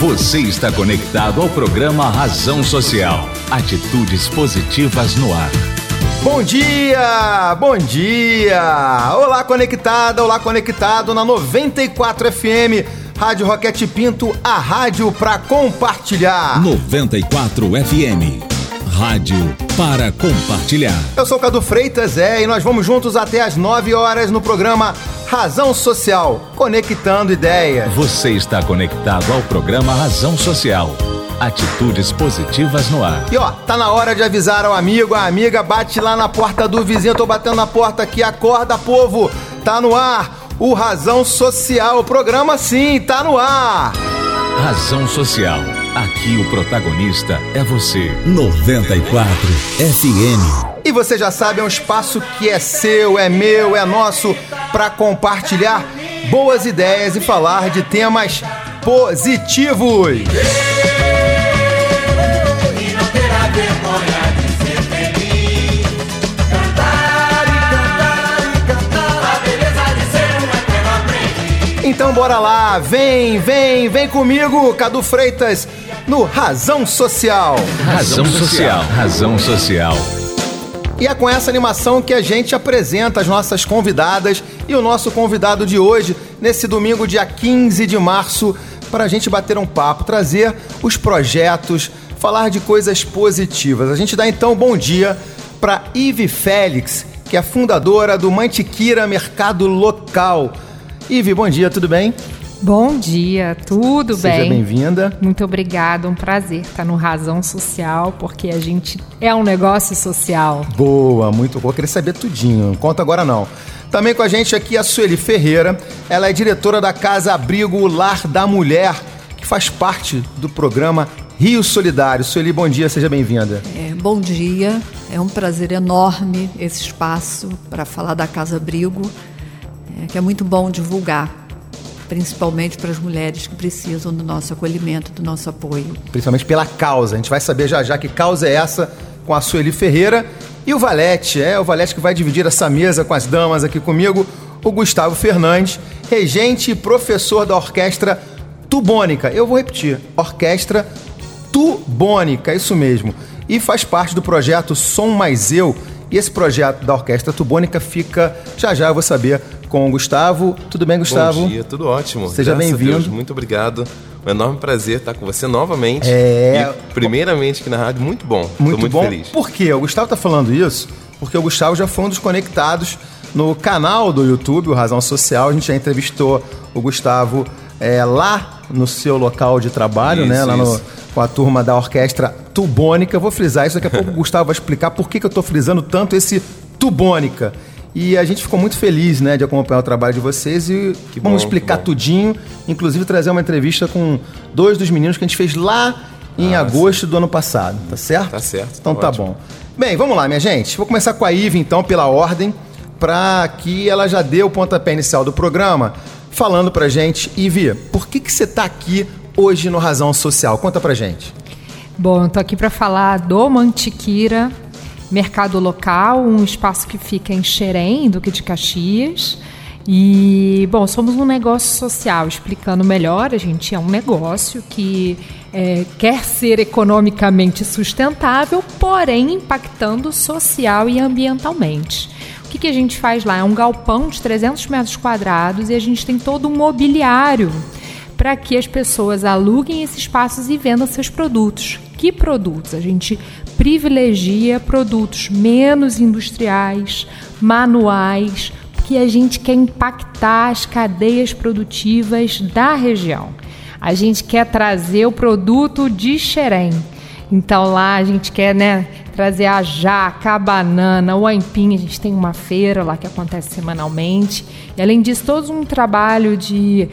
Você está conectado ao programa Razão Social. Atitudes positivas no ar. Bom dia, bom dia! Olá, conectada, olá, conectado na 94 FM, Rádio Roquete Pinto, a rádio para compartilhar. 94 FM, rádio para compartilhar. Eu sou o Cadu Freitas, é, e nós vamos juntos até as 9 horas no programa Razão Social, conectando ideias. Você está conectado ao programa Razão Social. Atitudes positivas no ar. E ó, tá na hora de avisar ao amigo, a amiga, bate lá na porta do vizinho, tô batendo na porta aqui, acorda, povo, tá no ar. O Razão Social, o programa sim, tá no ar. Razão Social. Aqui o protagonista é você. 94 FM. E você já sabe, é um espaço que é seu, é meu, é nosso para compartilhar boas ideias e falar de temas positivos. Então bora lá, vem, vem, vem comigo, Cadu Freitas, no Razão Social. Razão Social. Razão Social. E é com essa animação que a gente apresenta as nossas convidadas e o nosso convidado de hoje, nesse domingo, dia 15 de março, para a gente bater um papo, trazer os projetos, falar de coisas positivas. A gente dá então bom dia para Ive Félix, que é fundadora do Mantiquira Mercado Local. Ive, bom dia, tudo bem? Bom dia, tudo Seja bem? Seja bem-vinda. Muito obrigada, um prazer estar no Razão Social, porque a gente é um negócio social. Boa, muito boa. Queria saber tudinho, conta agora não. Também com a gente aqui a Sueli Ferreira, ela é diretora da Casa Abrigo Lar da Mulher, que faz parte do programa Rio Solidário. Sueli, bom dia, seja bem-vinda. É, bom dia, é um prazer enorme esse espaço para falar da Casa Abrigo, é, que é muito bom divulgar principalmente para as mulheres que precisam do nosso acolhimento, do nosso apoio. Principalmente pela causa. A gente vai saber já já que causa é essa com a Sueli Ferreira e o Valete, é o Valete que vai dividir essa mesa com as damas aqui comigo, o Gustavo Fernandes, regente e professor da orquestra Tubônica. Eu vou repetir, orquestra Tubônica, isso mesmo. E faz parte do projeto Som Mais Eu. E esse projeto da Orquestra Tubônica fica, já já eu vou saber, com o Gustavo. Tudo bem, Gustavo? Bom dia, tudo ótimo. Seja bem-vindo. Muito obrigado. Um enorme prazer estar com você novamente. É. E, primeiramente aqui na rádio, muito bom. Muito, Tô muito bom. feliz. Por quê? O Gustavo tá falando isso porque o Gustavo já foi um dos conectados no canal do YouTube, o Razão Social. A gente já entrevistou o Gustavo é, lá no seu local de trabalho, isso, né? Lá no, com a turma da orquestra Tubônica. Eu vou frisar isso, daqui a pouco o Gustavo vai explicar por que, que eu tô frisando tanto esse Tubônica. E a gente ficou muito feliz, né, de acompanhar o trabalho de vocês e Que vamos bom, explicar tudinho, inclusive trazer uma entrevista com dois dos meninos que a gente fez lá em Ah, agosto do ano passado, tá certo? Tá certo, Então tá tá bom. Bem, vamos lá, minha gente. Vou começar com a Ive, então, pela ordem, para que ela já dê o pontapé inicial do programa, falando pra gente, Ive, por que que você tá aqui hoje no Razão Social? Conta pra gente. Bom, eu tô aqui para falar do Mantiquira Mercado Local, um espaço que fica em Xerém, Duque de Caxias. E, bom, somos um negócio social, explicando melhor, a gente é um negócio que é, quer ser economicamente sustentável, porém impactando social e ambientalmente. O que, que a gente faz lá? É um galpão de 300 metros quadrados e a gente tem todo um mobiliário para que as pessoas aluguem esses espaços e vendam seus produtos. Que produtos? A gente privilegia produtos menos industriais, manuais, porque a gente quer impactar as cadeias produtivas da região. A gente quer trazer o produto de Xerém. Então lá a gente quer, né, trazer a jaca, a banana, o aipim. A gente tem uma feira lá que acontece semanalmente. E além disso, todo um trabalho de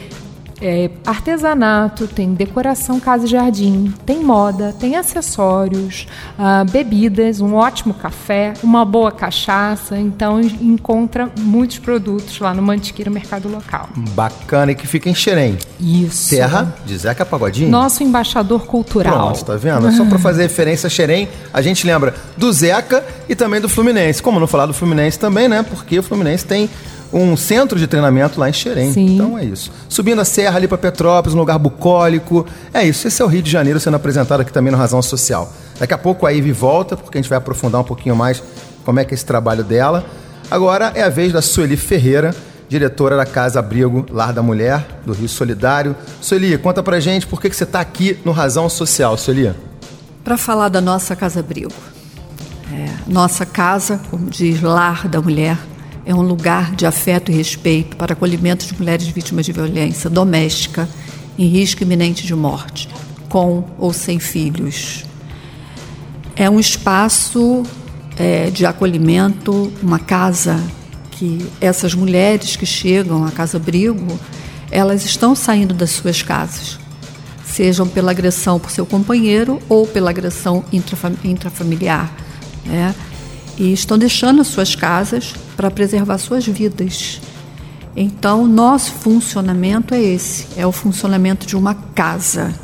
é, artesanato, tem decoração casa e jardim, tem moda, tem acessórios, ah, bebidas, um ótimo café, uma boa cachaça. Então encontra muitos produtos lá no Mantiqueira Mercado Local. Bacana, e que fica em Xerém. Isso. Terra de Zeca Pagodinho. Nosso embaixador cultural. Pronto, tá vendo? Só pra fazer referência a Xerém, a gente lembra do Zeca e também do Fluminense. Como não falar do Fluminense também, né? Porque o Fluminense tem um centro de treinamento lá em Xerém. Sim. Então é isso. Subindo a serra ali para Petrópolis, um lugar bucólico. É isso. Esse é o Rio de Janeiro sendo apresentado aqui também no Razão Social. Daqui a pouco a Ivy volta, porque a gente vai aprofundar um pouquinho mais como é que é esse trabalho dela. Agora é a vez da Sueli Ferreira, diretora da Casa Abrigo Lar da Mulher, do Rio Solidário. Sueli, conta pra gente por que, que você está aqui no Razão Social, Sueli. Para falar da nossa Casa Abrigo. É, nossa casa, como diz Lar da Mulher, é um lugar de afeto e respeito para acolhimento de mulheres vítimas de violência doméstica em risco iminente de morte, com ou sem filhos. É um espaço é, de acolhimento, uma casa que essas mulheres que chegam à Casa Abrigo, elas estão saindo das suas casas, sejam pela agressão por seu companheiro ou pela agressão intrafamiliar né? e estão deixando as suas casas para preservar suas vidas. Então, nosso funcionamento é esse: é o funcionamento de uma casa.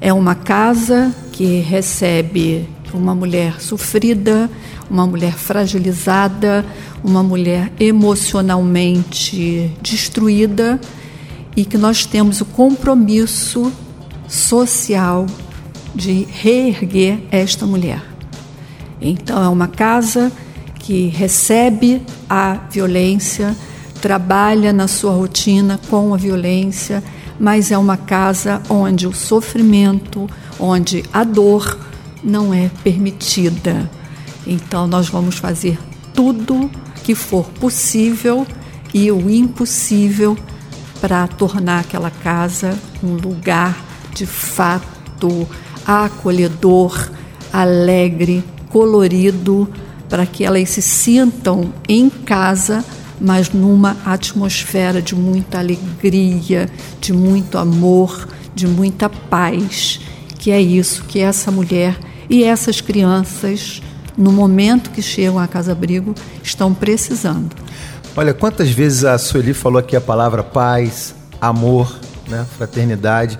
É uma casa que recebe uma mulher sofrida, uma mulher fragilizada, uma mulher emocionalmente destruída e que nós temos o compromisso social de reerguer esta mulher. Então, é uma casa que recebe a violência, trabalha na sua rotina com a violência, mas é uma casa onde o sofrimento, onde a dor não é permitida. Então, nós vamos fazer tudo que for possível e o impossível para tornar aquela casa um lugar de fato acolhedor, alegre, colorido, para que elas se sintam em casa, mas numa atmosfera de muita alegria, de muito amor, de muita paz, que é isso que essa mulher e essas crianças, no momento que chegam à Casa Abrigo, estão precisando. Olha, quantas vezes a Sueli falou aqui a palavra paz, amor, né, fraternidade.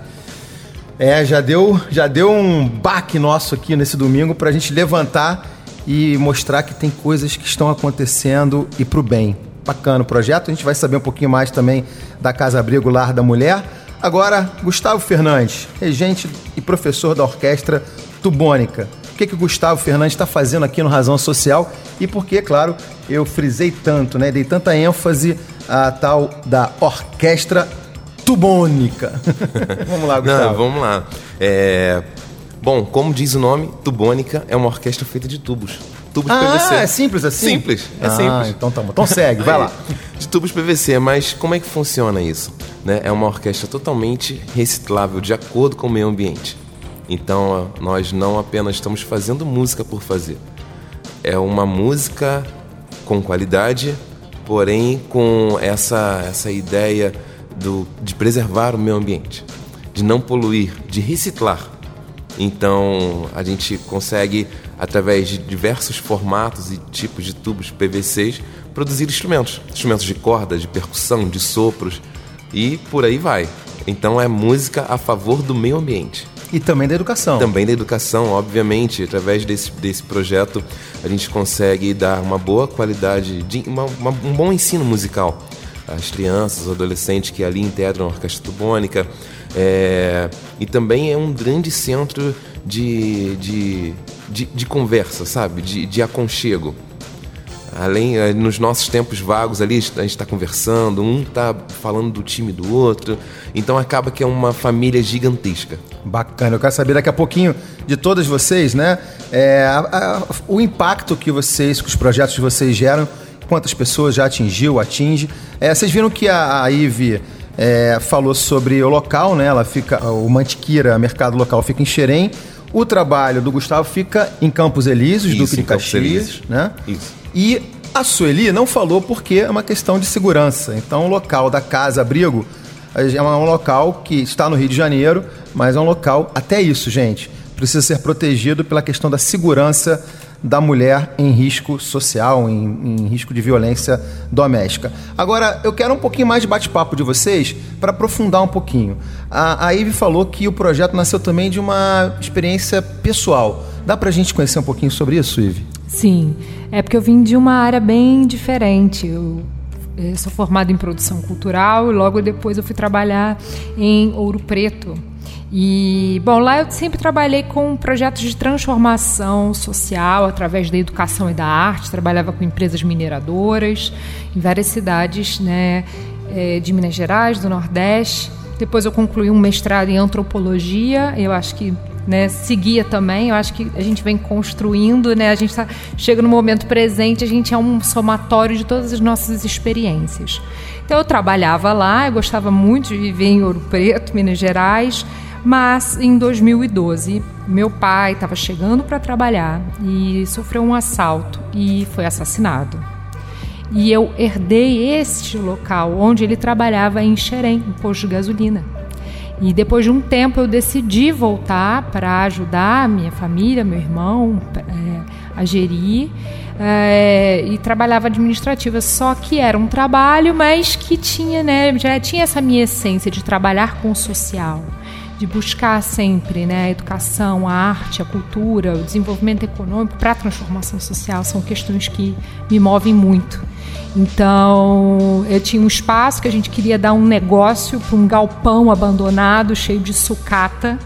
É, já deu, já deu um baque nosso aqui nesse domingo para a gente levantar e mostrar que tem coisas que estão acontecendo e para o bem. Bacana o projeto. A gente vai saber um pouquinho mais também da Casa Abrigo Lar da Mulher. Agora, Gustavo Fernandes, regente e professor da Orquestra Tubônica. O que, que o Gustavo Fernandes está fazendo aqui no Razão Social e por que, claro, eu frisei tanto, né? Dei tanta ênfase à tal da Orquestra tubônica. vamos lá, Gustavo. Não, vamos lá. É... Bom, como diz o nome, tubônica é uma orquestra feita de tubos. Tubos ah, PVC. é simples assim? Simples, é ah, simples. Então tá bom. Então segue, vai lá. De tubos PVC, mas como é que funciona isso? Né? É uma orquestra totalmente reciclável, de acordo com o meio ambiente. Então, nós não apenas estamos fazendo música por fazer. É uma música com qualidade, porém com essa, essa ideia do, de preservar o meio ambiente, de não poluir, de reciclar. Então a gente consegue, através de diversos formatos e tipos de tubos PVCs, produzir instrumentos. Instrumentos de corda, de percussão, de sopros e por aí vai. Então é música a favor do meio ambiente. E também da educação. Também da educação, obviamente. Através desse, desse projeto, a gente consegue dar uma boa qualidade, de, uma, uma, um bom ensino musical as crianças, os adolescentes que ali integram a Orquestra Tubônica. É, e também é um grande centro de, de, de, de conversa, sabe? De, de aconchego. Além, é, nos nossos tempos vagos ali, a gente está conversando, um está falando do time do outro. Então acaba que é uma família gigantesca. Bacana, eu quero saber daqui a pouquinho de todas vocês, né? É, a, a, o impacto que vocês, que os projetos de vocês geram quantas pessoas já atingiu, atinge. É, vocês viram que a, a Ive é, falou sobre o local, né? Ela fica, o Mantiqueira, mercado local, fica em Xerém. O trabalho do Gustavo fica em Campos Elíseos, Duque de Caxias, né? Isso. E a Sueli não falou porque é uma questão de segurança. Então, o local da casa abrigo é um local que está no Rio de Janeiro, mas é um local, até isso, gente, precisa ser protegido pela questão da segurança da mulher em risco social, em, em risco de violência doméstica. Agora, eu quero um pouquinho mais de bate-papo de vocês para aprofundar um pouquinho. A, Ive falou que o projeto nasceu também de uma experiência pessoal. Dá para a gente conhecer um pouquinho sobre isso, Ive? Sim, é porque eu vim de uma área bem diferente. Eu eh, sou formada em produção cultural e logo depois eu fui trabalhar em Ouro Preto. E, bom, lá eu sempre trabalhei com projetos de transformação social através da educação e da arte. Trabalhava com empresas mineradoras em várias cidades né, eh, de Minas Gerais, do Nordeste. Depois eu concluí um mestrado em antropologia. Eu acho que né, seguia também. Eu acho que a gente vem construindo, né? A gente tá, chega no momento presente, a gente é um somatório de todas as nossas experiências. Então eu trabalhava lá, eu gostava muito de viver em Ouro Preto, Minas Gerais, mas em 2012 meu pai estava chegando para trabalhar e sofreu um assalto e foi assassinado. E eu herdei este local onde ele trabalhava em Xerém, um posto de gasolina. E depois de um tempo eu decidi voltar para ajudar minha família, meu irmão, é, a gerir. É, e trabalhava administrativa, só que era um trabalho, mas que tinha, né, já tinha essa minha essência de trabalhar com o social, de buscar sempre, né, a educação, a arte, a cultura, o desenvolvimento econômico para a transformação social são questões que me movem muito. Então, eu tinha um espaço que a gente queria dar um negócio para um galpão abandonado, cheio de sucata.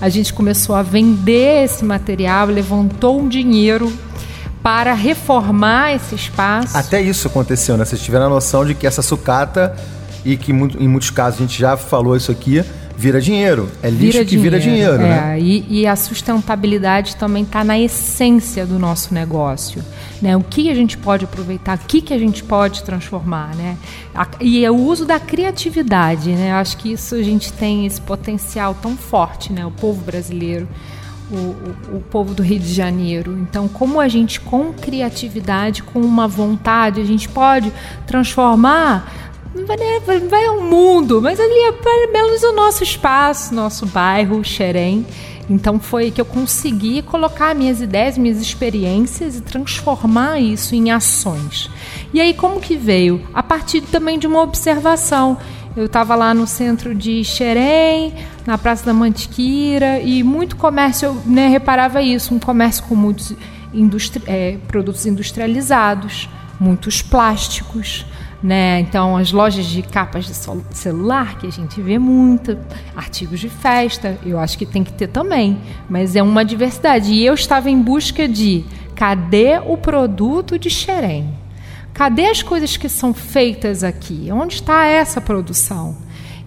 A gente começou a vender esse material, levantou um dinheiro para reformar esse espaço. Até isso aconteceu, né? Vocês tiveram a noção de que essa sucata, e que em muitos casos a gente já falou isso aqui, vira dinheiro. É lixo vira que dinheiro, vira dinheiro, é, né? E, e a sustentabilidade também está na essência do nosso negócio. Né? O que a gente pode aproveitar, o que, que a gente pode transformar, né? E é o uso da criatividade, né? Acho que isso a gente tem esse potencial tão forte, né? O povo brasileiro, o, o, o povo do Rio de Janeiro. Então, como a gente com criatividade, com uma vontade, a gente pode transformar vai, não vai ao mundo, mas ali é pelo menos o nosso espaço, nosso bairro, Xerém. Então foi que eu consegui colocar minhas ideias, minhas experiências e transformar isso em ações. E aí como que veio? A partir também de uma observação. Eu estava lá no centro de Xerém, na Praça da Mantiqueira, e muito comércio, eu né, reparava isso, um comércio com muitos industri é, produtos industrializados, muitos plásticos, né? Então, as lojas de capas de celular, que a gente vê muito, artigos de festa, eu acho que tem que ter também, mas é uma diversidade. E eu estava em busca de cadê o produto de Xerém? Cadê as coisas que são feitas aqui? Onde está essa produção?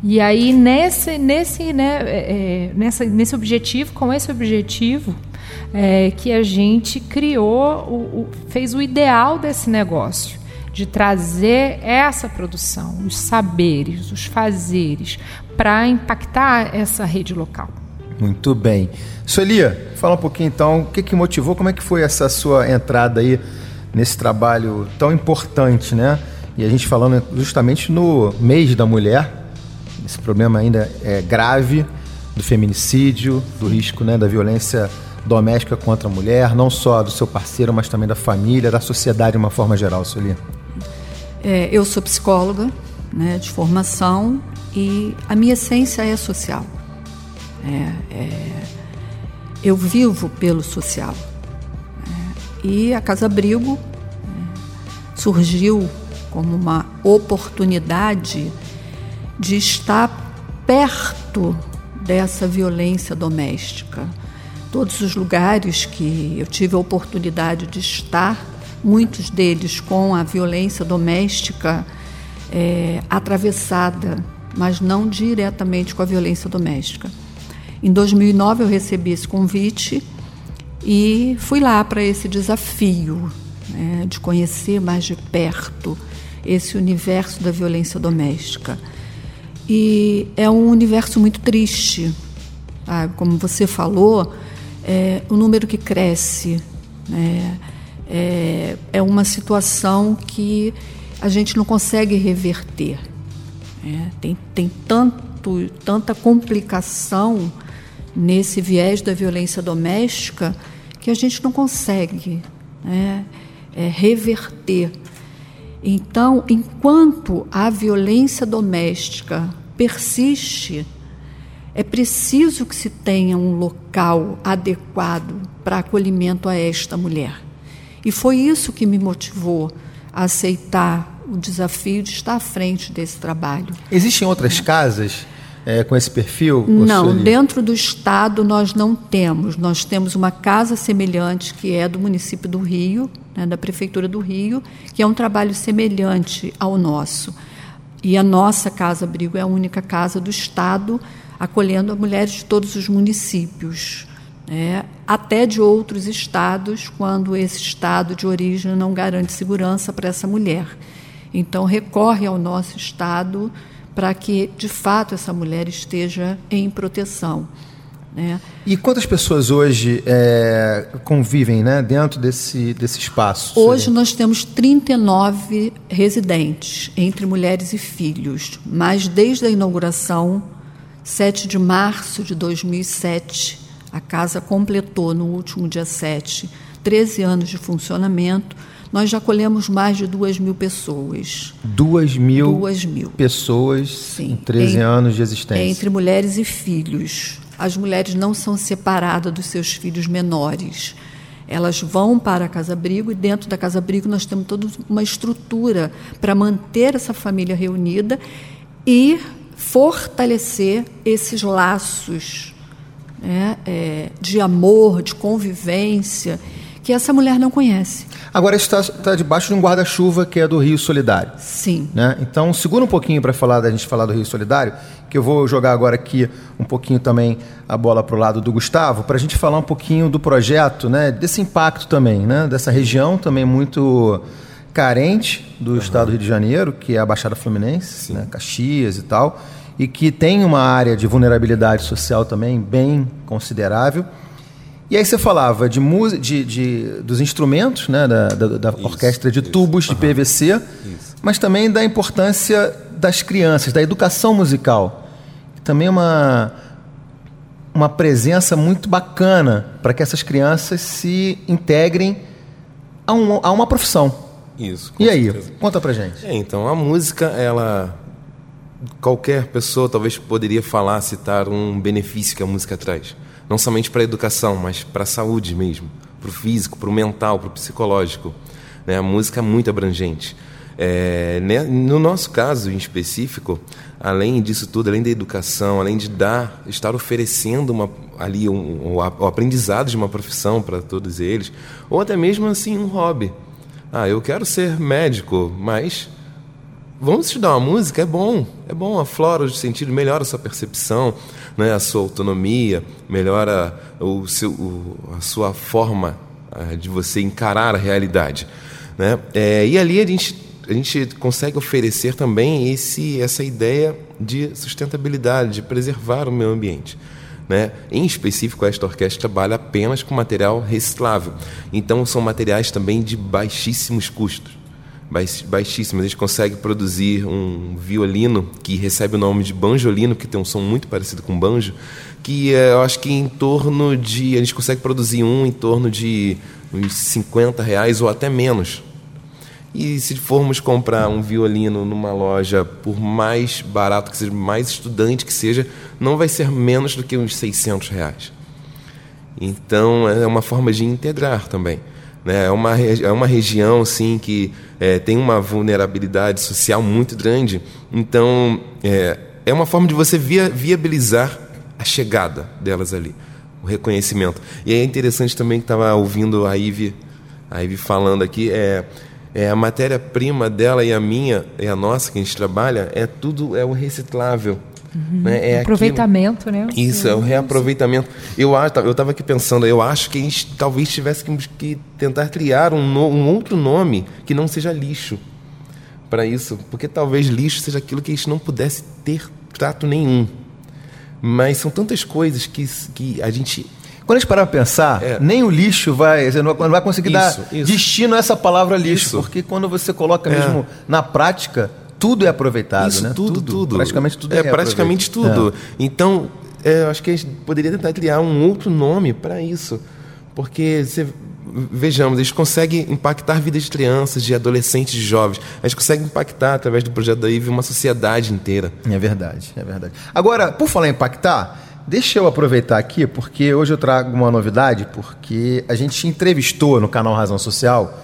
E aí, nesse, nesse, né, é, é nessa, nesse objetivo, com esse objetivo, é, que a gente criou, o, o, fez o ideal desse negócio de trazer essa produção, os saberes, os fazeres, para impactar essa rede local. Muito bem. Suelia, fala um pouquinho então, o que, que motivou, como é que foi essa sua entrada aí nesse trabalho tão importante, né? E a gente falando justamente no mês da mulher, esse problema ainda é grave do feminicídio, do risco né, da violência doméstica contra a mulher, não só do seu parceiro, mas também da família, da sociedade de uma forma geral, Suelia. É, eu sou psicóloga né, de formação e a minha essência é social. É, é, eu vivo pelo social. É, e a Casa Abrigo é, surgiu como uma oportunidade de estar perto dessa violência doméstica. Todos os lugares que eu tive a oportunidade de estar muitos deles com a violência doméstica é, atravessada, mas não diretamente com a violência doméstica. Em 2009 eu recebi esse convite e fui lá para esse desafio né, de conhecer mais de perto esse universo da violência doméstica. E é um universo muito triste, sabe? como você falou, é o número que cresce. Né? É, é uma situação que a gente não consegue reverter. É, tem, tem tanto, tanta complicação nesse viés da violência doméstica que a gente não consegue né, é, reverter. Então, enquanto a violência doméstica persiste, é preciso que se tenha um local adequado para acolhimento a esta mulher. E foi isso que me motivou a aceitar o desafio de estar à frente desse trabalho. Existem outras casas é, com esse perfil? Não, Sueli? dentro do Estado nós não temos. Nós temos uma casa semelhante que é do município do Rio, né, da Prefeitura do Rio, que é um trabalho semelhante ao nosso. E a nossa Casa Abrigo é a única casa do Estado acolhendo mulheres de todos os municípios. Né, até de outros estados, quando esse estado de origem não garante segurança para essa mulher. Então, recorre ao nosso estado para que, de fato, essa mulher esteja em proteção. Né? E quantas pessoas hoje é, convivem né, dentro desse, desse espaço? Hoje nós temos 39 residentes, entre mulheres e filhos, mas desde a inauguração, 7 de março de 2007, a casa completou no último dia 7 13 anos de funcionamento nós já colhemos mais de duas mil pessoas. Duas mil, duas mil. pessoas Sim. em 13 em, anos de existência. Entre mulheres e filhos. As mulheres não são separadas dos seus filhos menores. Elas vão para a Casa Abrigo e dentro da Casa Abrigo nós temos toda uma estrutura para manter essa família reunida e fortalecer esses laços né, é, de amor, de convivência que essa mulher não conhece. Agora está, está debaixo de um guarda-chuva que é do Rio Solidário. Sim. Né? Então segura um pouquinho para falar da gente falar do Rio Solidário, que eu vou jogar agora aqui um pouquinho também a bola para o lado do Gustavo, para a gente falar um pouquinho do projeto, né? desse impacto também, né? dessa região também muito carente do uhum. estado do Rio de Janeiro, que é a Baixada Fluminense, né? Caxias e tal, e que tem uma área de vulnerabilidade social também bem considerável. E aí você falava de, de, de dos instrumentos, né, da, da, da isso, orquestra de isso. tubos de PVC, isso. mas também da importância das crianças, da educação musical. Também uma, uma presença muito bacana para que essas crianças se integrem a, um, a uma profissão. Isso. E aí, certeza. conta pra gente. É, então, a música, ela. Qualquer pessoa talvez poderia falar, citar um benefício que a música traz não somente para a educação, mas para a saúde mesmo, para o físico, para o mental, para o psicológico. Né? A música é muito abrangente. É, né? No nosso caso em específico, além disso tudo, além da educação, além de dar, estar oferecendo uma, ali um, um, o aprendizado de uma profissão para todos eles, ou até mesmo assim um hobby. Ah, eu quero ser médico, mas vamos estudar uma música, é bom, é bom, aflora o sentido, melhora a sua percepção, né, a sua autonomia, melhora o seu, o, a sua forma uh, de você encarar a realidade. Né? É, e ali a gente, a gente consegue oferecer também esse, essa ideia de sustentabilidade, de preservar o meio ambiente. Né? Em específico, esta orquestra trabalha apenas com material reciclável. Então, são materiais também de baixíssimos custos baixíssimas. A gente consegue produzir um violino que recebe o nome de banjolino, que tem um som muito parecido com banjo, que é, eu acho que em torno de. A gente consegue produzir um em torno de uns 50 reais ou até menos. E se formos comprar um violino numa loja, por mais barato que seja, mais estudante que seja, não vai ser menos do que uns 600 reais. Então é uma forma de integrar também. Né? É, uma, é uma região assim, que é, tem uma vulnerabilidade social muito grande. Então, é, é uma forma de você via, viabilizar a chegada delas ali, o reconhecimento. E é interessante também que estava ouvindo a Ive, a falando aqui, é, é a matéria-prima dela e a minha, e a nossa que a gente trabalha, é tudo é o reciclável. Uhum. Né? É aproveitamento, aquilo... né? Isso, é o reaproveitamento. Eu eu estava aqui pensando, eu acho que a gente talvez tivesse que tentar criar um, no, um outro nome que não seja lixo para isso, porque talvez lixo seja aquilo que a gente não pudesse ter trato nenhum. Mas são tantas coisas que, que a gente quando a gente parar para pensar, é. nem o lixo vai, você não vai conseguir isso, dar isso. destino a essa palavra lixo, isso. porque quando você coloca é. mesmo na prática, tudo é aproveitado, Isso, né? Tudo, tudo, tudo. Praticamente tudo é, é praticamente tudo. É. Então, é, eu acho que a gente poderia tentar criar um outro nome para isso, porque você vejamos, a gente consegue impactar vidas de crianças, de adolescentes, de jovens. A gente consegue impactar, através do projeto da IVE, uma sociedade inteira. É verdade, é verdade. Agora, por falar em impactar, deixa eu aproveitar aqui, porque hoje eu trago uma novidade, porque a gente entrevistou no canal Razão Social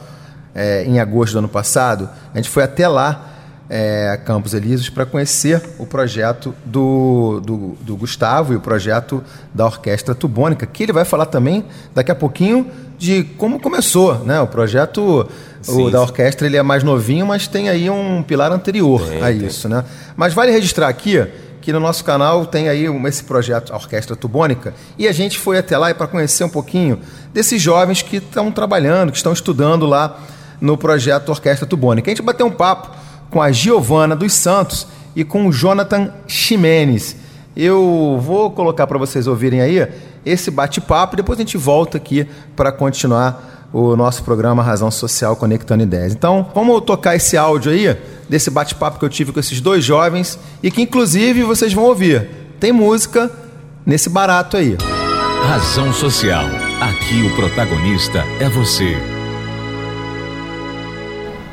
é, em agosto do ano passado, a gente foi até lá, é, Campos Elíseos, para conhecer o projeto do, do, do, Gustavo e o projeto da Orquestra Tubônica, que ele vai falar também daqui a pouquinho de como começou. Né? O projeto sim, o da orquestra ele é mais novinho, mas tem aí um pilar anterior tem, a isso. Né? Mas vale registrar aqui que no nosso canal tem aí esse projeto, a Orquestra Tubônica, e a gente foi até lá para conhecer um pouquinho desses jovens que estão trabalhando, que estão estudando lá no projeto Orquestra Tubônica. A gente bateu um papo com a Giovana dos Santos e com o Jonathan Ximenes. Eu vou colocar para vocês ouvirem aí esse bate-papo e depois a gente volta aqui para continuar o nosso programa Razão Social Conectando Ideias. Então, vamos tocar esse áudio aí desse bate-papo que eu tive com esses dois jovens e que inclusive vocês vão ouvir. Tem música nesse barato aí. Razão Social. Aqui o protagonista é você.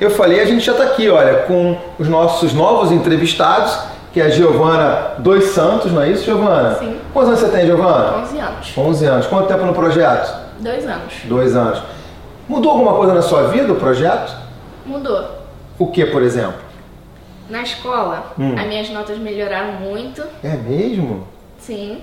Eu falei, a gente já está aqui, olha, com os nossos novos entrevistados, que é a Giovana dos Santos, não é isso, Giovana? Sim. Quantos anos você tem, Giovana? 11 anos. 11 anos. Quanto tempo no projeto? Dois anos. Dois anos. Mudou alguma coisa na sua vida o projeto? Mudou. O que, por exemplo? Na escola, hum. as minhas notas melhoraram muito. É mesmo? Sim.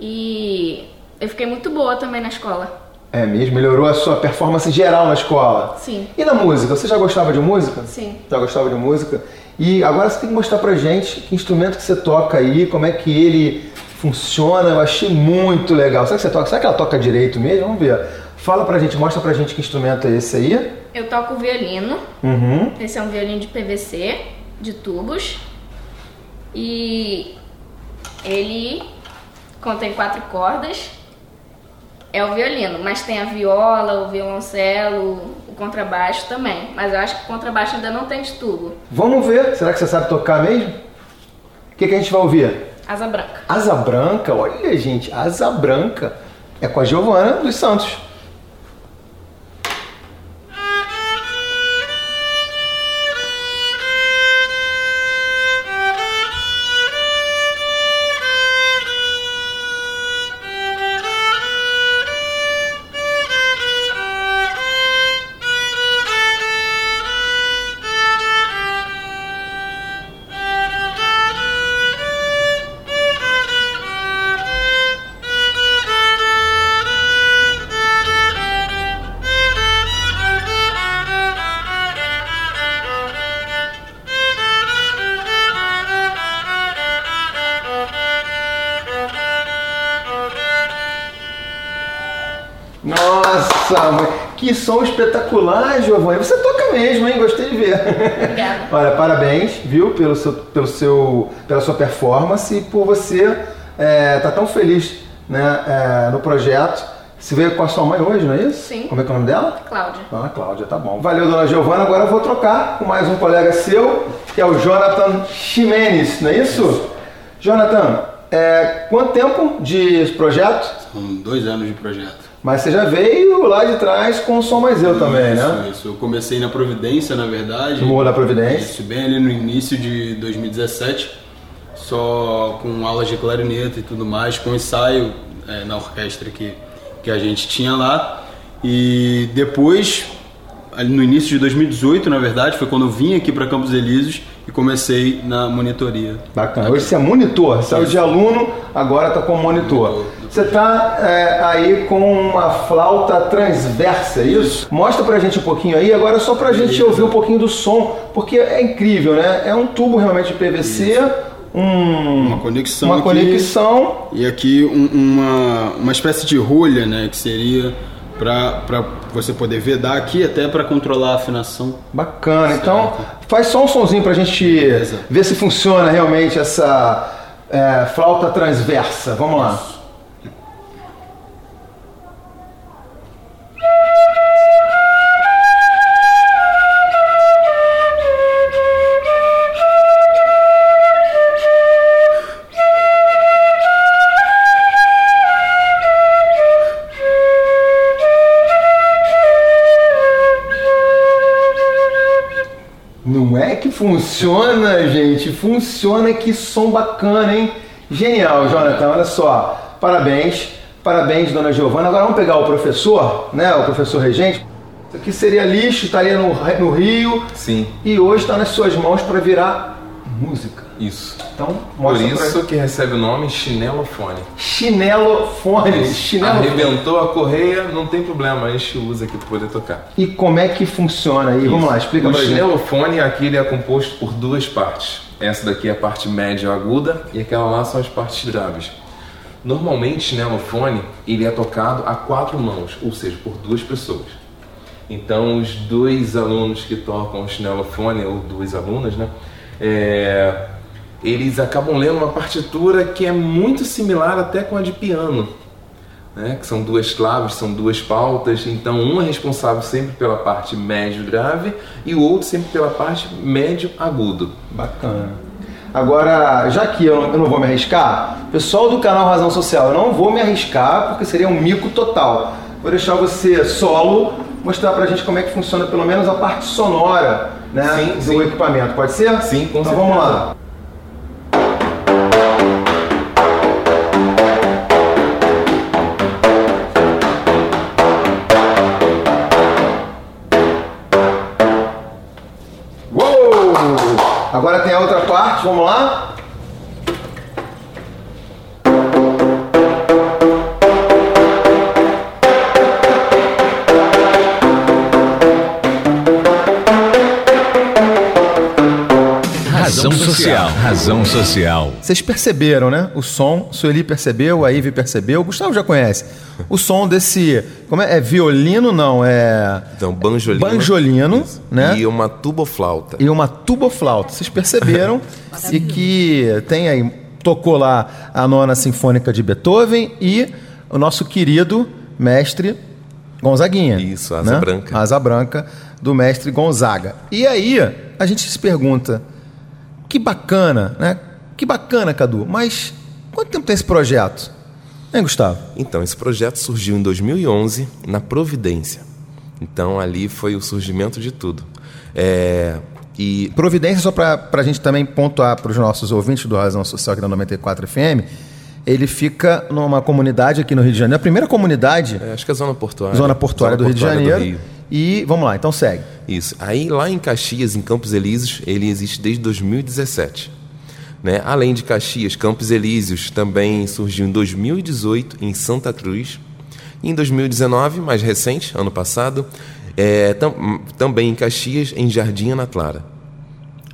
E eu fiquei muito boa também na escola. É mesmo? Melhorou a sua performance geral na escola? Sim. E na música? Você já gostava de música? Sim. Já gostava de música? E agora você tem que mostrar pra gente que instrumento que você toca aí, como é que ele funciona. Eu achei muito legal. Será que você toca? Será que ela toca direito mesmo? Vamos ver. Fala pra gente, mostra pra gente que instrumento é esse aí. Eu toco violino. Uhum. Esse é um violino de PVC, de tubos. E ele contém quatro cordas é o violino, mas tem a viola, o violoncelo, o contrabaixo também. Mas eu acho que o contrabaixo ainda não tem de tubo. Vamos ver. Será que você sabe tocar mesmo? O que, que a gente vai ouvir? Asa Branca. Asa Branca? Olha, gente, Asa Branca. É com a Giovana dos Santos. Som espetacular, Giovanni. Você toca mesmo, hein? Gostei de ver. Obrigada. Olha, parabéns, viu, pelo seu, pelo seu, pela sua performance e por você estar é, tá tão feliz né, é, no projeto. Você veio com a sua mãe hoje, não é isso? Sim. Como é que é o nome dela? Cláudia. Dona Cláudia, tá bom. Valeu, dona Giovana. Agora eu vou trocar com mais um colega seu, que é o Jonathan Ximenes, não é isso? isso. Jonathan, é, quanto tempo de projeto? São dois anos de projeto. Mas você já veio lá de trás com o Som Mais Eu isso, também, né? Isso, eu comecei na Providência, na verdade. Morro da Providência. Isso, bem ali no início de 2017, só com aulas de clarineta e tudo mais, com ensaio é, na orquestra que, que a gente tinha lá. E depois, ali no início de 2018, na verdade, foi quando eu vim aqui para Campos Elíseos e comecei na monitoria. Bacana. Hoje você é monitor, saiu de aluno, agora está como monitor. monitor. Você está é, aí com uma flauta transversa, é isso? Mostra pra gente um pouquinho aí, agora só pra gente ouvir um pouquinho do som, porque é incrível, né? É um tubo realmente de PVC, um, uma conexão, uma aqui, conexão e aqui um, uma, uma espécie de rolha, né? Que seria para você poder vedar aqui até para controlar a afinação. Bacana. Certo. Então, faz só um sonzinho para a gente Beleza. ver se funciona realmente essa é, flauta transversa. Vamos lá. Funciona, gente, funciona, que som bacana, hein? Genial, Jonathan, olha só. Parabéns, parabéns, dona Giovana. Agora vamos pegar o professor, né? O professor regente. Isso aqui seria lixo, estaria no, no rio. Sim. E hoje está nas suas mãos para virar música. Isso. Então, Por isso que recebe o nome chinelofone. Chinelofone. Chinelo. Arrebentou a correia, não tem problema, a gente usa aqui para poder tocar. E como é que funciona aí? Vamos lá, explica o chinelofone aqui ele é composto por duas partes. Essa daqui é a parte média aguda e aquela lá são as partes graves. Normalmente, chinelofone ele é tocado a quatro mãos, ou seja, por duas pessoas. Então, os dois alunos que tocam chinelofone, ou duas alunas, né? é, eles acabam lendo uma partitura que é muito similar até com a de piano né, que são duas claves, são duas pautas, então um é responsável sempre pela parte médio grave e o outro sempre pela parte médio agudo. Bacana. Agora, já que eu não, eu não vou me arriscar, pessoal do canal Razão Social, eu não vou me arriscar porque seria um mico total. Vou deixar você solo mostrar pra gente como é que funciona pelo menos a parte sonora né, Sim, do sim. equipamento. Pode ser? Sim, com então certeza. vamos lá. Vamos lá? Social. Razão Social. Vocês perceberam, né? O som, Sueli percebeu, a Ive percebeu, o Gustavo já conhece. O som desse. Como é? É violino, não, é. Então, banjolino. Banjolino, Isso. né? E uma tuboflauta. E uma tuboflauta. Vocês perceberam? e que tem aí. Tocou lá a nona sinfônica de Beethoven e o nosso querido mestre Gonzaguinha. Isso, Asa Branca. Asa Branca do mestre Gonzaga. E aí a gente se pergunta: que bacana, né? Que bacana, Cadu. Mas quanto tempo tem esse projeto? Hein, Gustavo? Então, esse projeto surgiu em 2011 na Providência. Então, ali foi o surgimento de tudo. É, e Providência, só para a gente também pontuar para os nossos ouvintes do Razão Social aqui da 94 FM, ele fica numa comunidade aqui no Rio de Janeiro, a primeira comunidade, é, acho que é a Zona Portuária. zona portuária do Rio de Portuária Janeiro. E vamos lá, então segue. Isso. Aí lá em Caxias, em Campos Elíseos, ele existe desde 2017. Né? Além de Caxias, Campos Elíseos também surgiu em 2018 em Santa Cruz. E em 2019, mais recente, ano passado, é, tam- também em Caxias, em Jardim Ana Clara.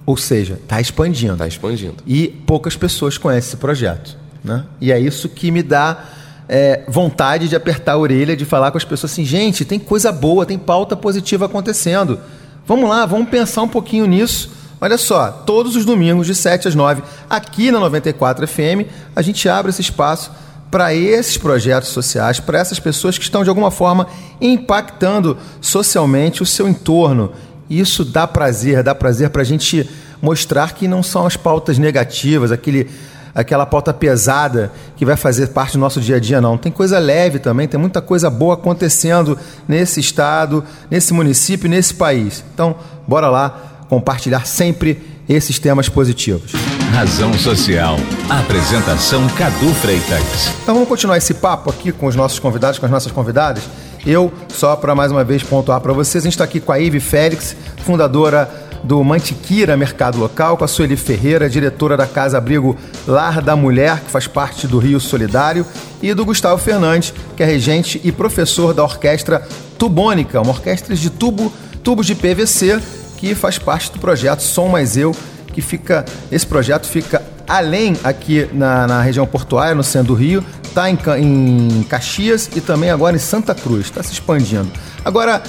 Ou seja, está expandindo. Está expandindo. E poucas pessoas conhecem esse projeto. Né? E é isso que me dá é, vontade de apertar a orelha, de falar com as pessoas assim, gente, tem coisa boa, tem pauta positiva acontecendo. Vamos lá, vamos pensar um pouquinho nisso. Olha só, todos os domingos de 7 às 9, aqui na 94 FM, a gente abre esse espaço para esses projetos sociais, para essas pessoas que estão de alguma forma impactando socialmente o seu entorno. Isso dá prazer, dá prazer para a gente mostrar que não são as pautas negativas, aquele, aquela pauta pesada que vai fazer parte do nosso dia a dia, não. Tem coisa leve também, tem muita coisa boa acontecendo nesse estado, nesse município, nesse país. Então, bora lá compartilhar sempre esses temas positivos. Razão Social. Apresentação Cadu Freitas. Então vamos continuar esse papo aqui com os nossos convidados, com as nossas convidadas. Eu, só para mais uma vez pontuar para vocês, a gente está aqui com a Ive Félix, fundadora do Mantiquira Mercado Local, com a Sueli Ferreira, diretora da Casa Abrigo Lar da Mulher, que faz parte do Rio Solidário, e do Gustavo Fernandes, que é regente e professor da Orquestra Tubônica, uma orquestra de tubo, tubos de PVC, que faz parte do projeto Som Mais Eu, que fica. Esse projeto fica além aqui na, na região portuária, no centro do Rio, está em, em Caxias e também agora em Santa Cruz, está se expandindo. Agora,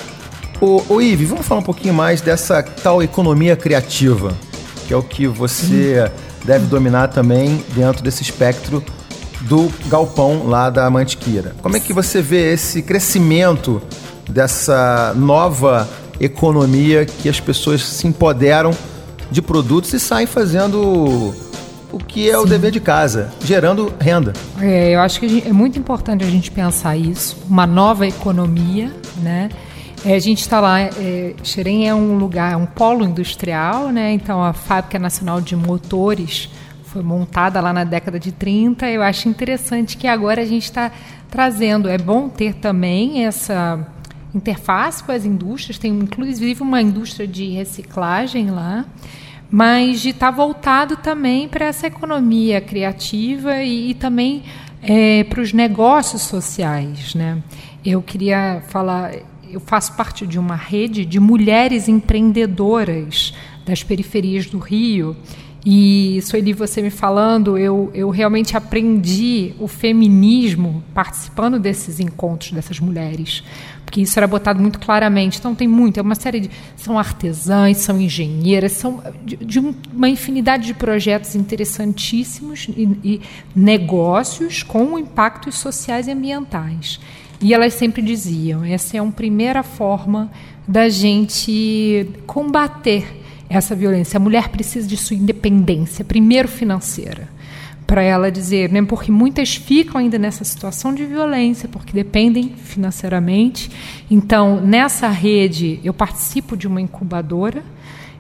o, o Ive, vamos falar um pouquinho mais dessa tal economia criativa, que é o que você deve dominar também dentro desse espectro do galpão lá da Mantiqueira. Como é que você vê esse crescimento dessa nova economia que as pessoas se empoderam de produtos e saem fazendo o que é o dever de casa, gerando renda. É, eu acho que gente- é muito importante a gente pensar isso, uma nova economia, né? É, a gente está lá, é, Xerém é um lugar, um polo industrial, né? Então a Fábrica Nacional de Motores foi montada lá na década de 30. Eu acho interessante que agora a gente está trazendo. É bom ter também essa interface com as indústrias, tem inclusive uma indústria de reciclagem lá, mas de estar tá voltado também para essa economia criativa e, e também é, para os negócios sociais. Né? Eu queria falar, eu faço parte de uma rede de mulheres empreendedoras das periferias do Rio e, Sueli, você me falando, eu, eu realmente aprendi o feminismo participando desses encontros dessas mulheres. Porque isso era botado muito claramente. Então, tem muito, é uma série de. São artesãs, são engenheiras, são de, de uma infinidade de projetos interessantíssimos e, e negócios com impactos sociais e ambientais. E elas sempre diziam: essa é uma primeira forma da gente combater essa violência. A mulher precisa de sua independência, primeiro financeira, para ela dizer, né, porque muitas ficam ainda nessa situação de violência, porque dependem financeiramente. Então, nessa rede, eu participo de uma incubadora.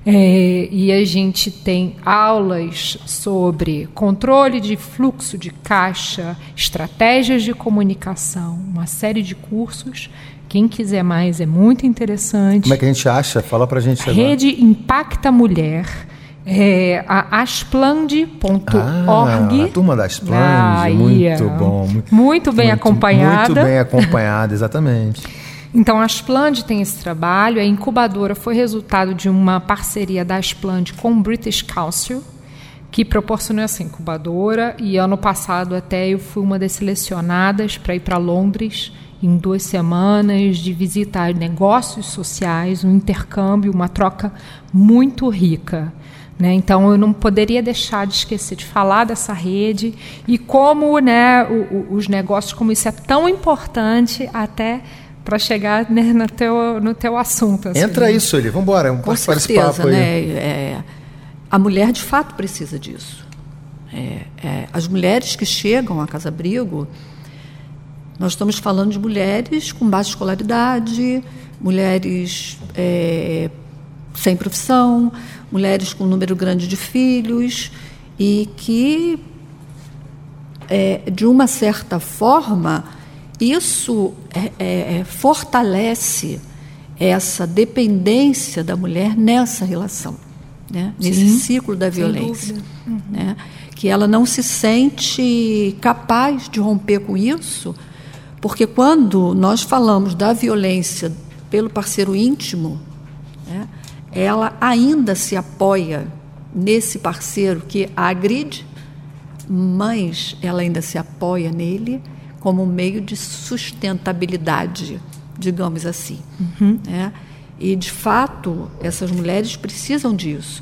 É, e a gente tem aulas sobre controle de fluxo de caixa, estratégias de comunicação, uma série de cursos quem quiser mais é muito interessante. Como é que a gente acha? Fala pra gente agora. Rede Impacta Mulher. É, a asplande.org. Ah, a turma da Asplande, ah, muito bom. Muito, muito bem muito, acompanhada. Muito bem acompanhada, exatamente. Então, a Asplande tem esse trabalho. A incubadora foi resultado de uma parceria da Asplande com o British Council, que proporcionou essa incubadora. E ano passado até eu fui uma das selecionadas para ir para Londres em duas semanas de visitar negócios sociais, um intercâmbio, uma troca muito rica. Né? Então, eu não poderia deixar de esquecer de falar dessa rede e como né, o, o, os negócios, como isso é tão importante até para chegar né, no, teu, no teu assunto. Assim. Entra isso, ele. Vamos embora, vamos Com certeza, né? É, a mulher, de fato, precisa disso. É, é, as mulheres que chegam à Casa Abrigo nós estamos falando de mulheres com baixa escolaridade, mulheres é, sem profissão, mulheres com um número grande de filhos e que, é, de uma certa forma, isso é, é, é fortalece essa dependência da mulher nessa relação, né? nesse ciclo da violência. Uhum. Né? Que ela não se sente capaz de romper com isso porque quando nós falamos da violência pelo parceiro íntimo, né, ela ainda se apoia nesse parceiro que a agride, mas ela ainda se apoia nele como um meio de sustentabilidade, digamos assim. Uhum. Né? E, de fato, essas mulheres precisam disso.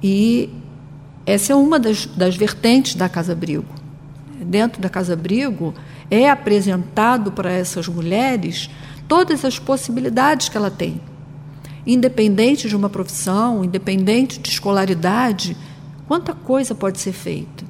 E essa é uma das, das vertentes da Casa Abrigo. Dentro da Casa Abrigo, é apresentado para essas mulheres todas as possibilidades que ela tem. Independente de uma profissão, independente de escolaridade, quanta coisa pode ser feita.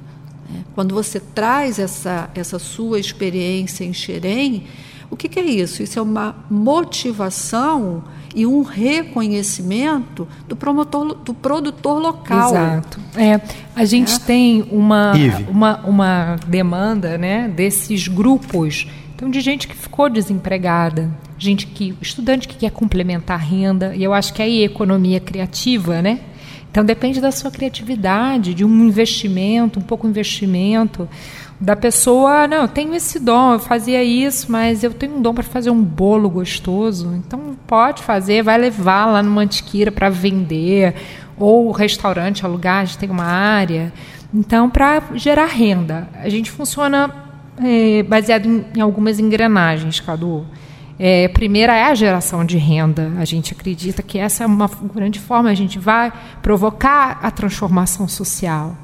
Quando você traz essa, essa sua experiência em Xerém, o que, que é isso? Isso é uma motivação e um reconhecimento do promotor, do produtor local. Exato. É, a gente é. tem uma, uma, uma demanda né, desses grupos, então de gente que ficou desempregada, gente que estudante que quer complementar a renda, e eu acho que aí é economia criativa, né? Então depende da sua criatividade, de um investimento, um pouco investimento da pessoa, não, eu tenho esse dom, eu fazia isso, mas eu tenho um dom para fazer um bolo gostoso, então pode fazer, vai levar lá no Mantiqueira para vender, ou restaurante alugar, a gente tem uma área. Então, para gerar renda, a gente funciona é, baseado em, em, algumas engrenagens, Cadu. É, primeira é a geração de renda. A gente acredita que essa é uma grande forma, a gente vai provocar a transformação social.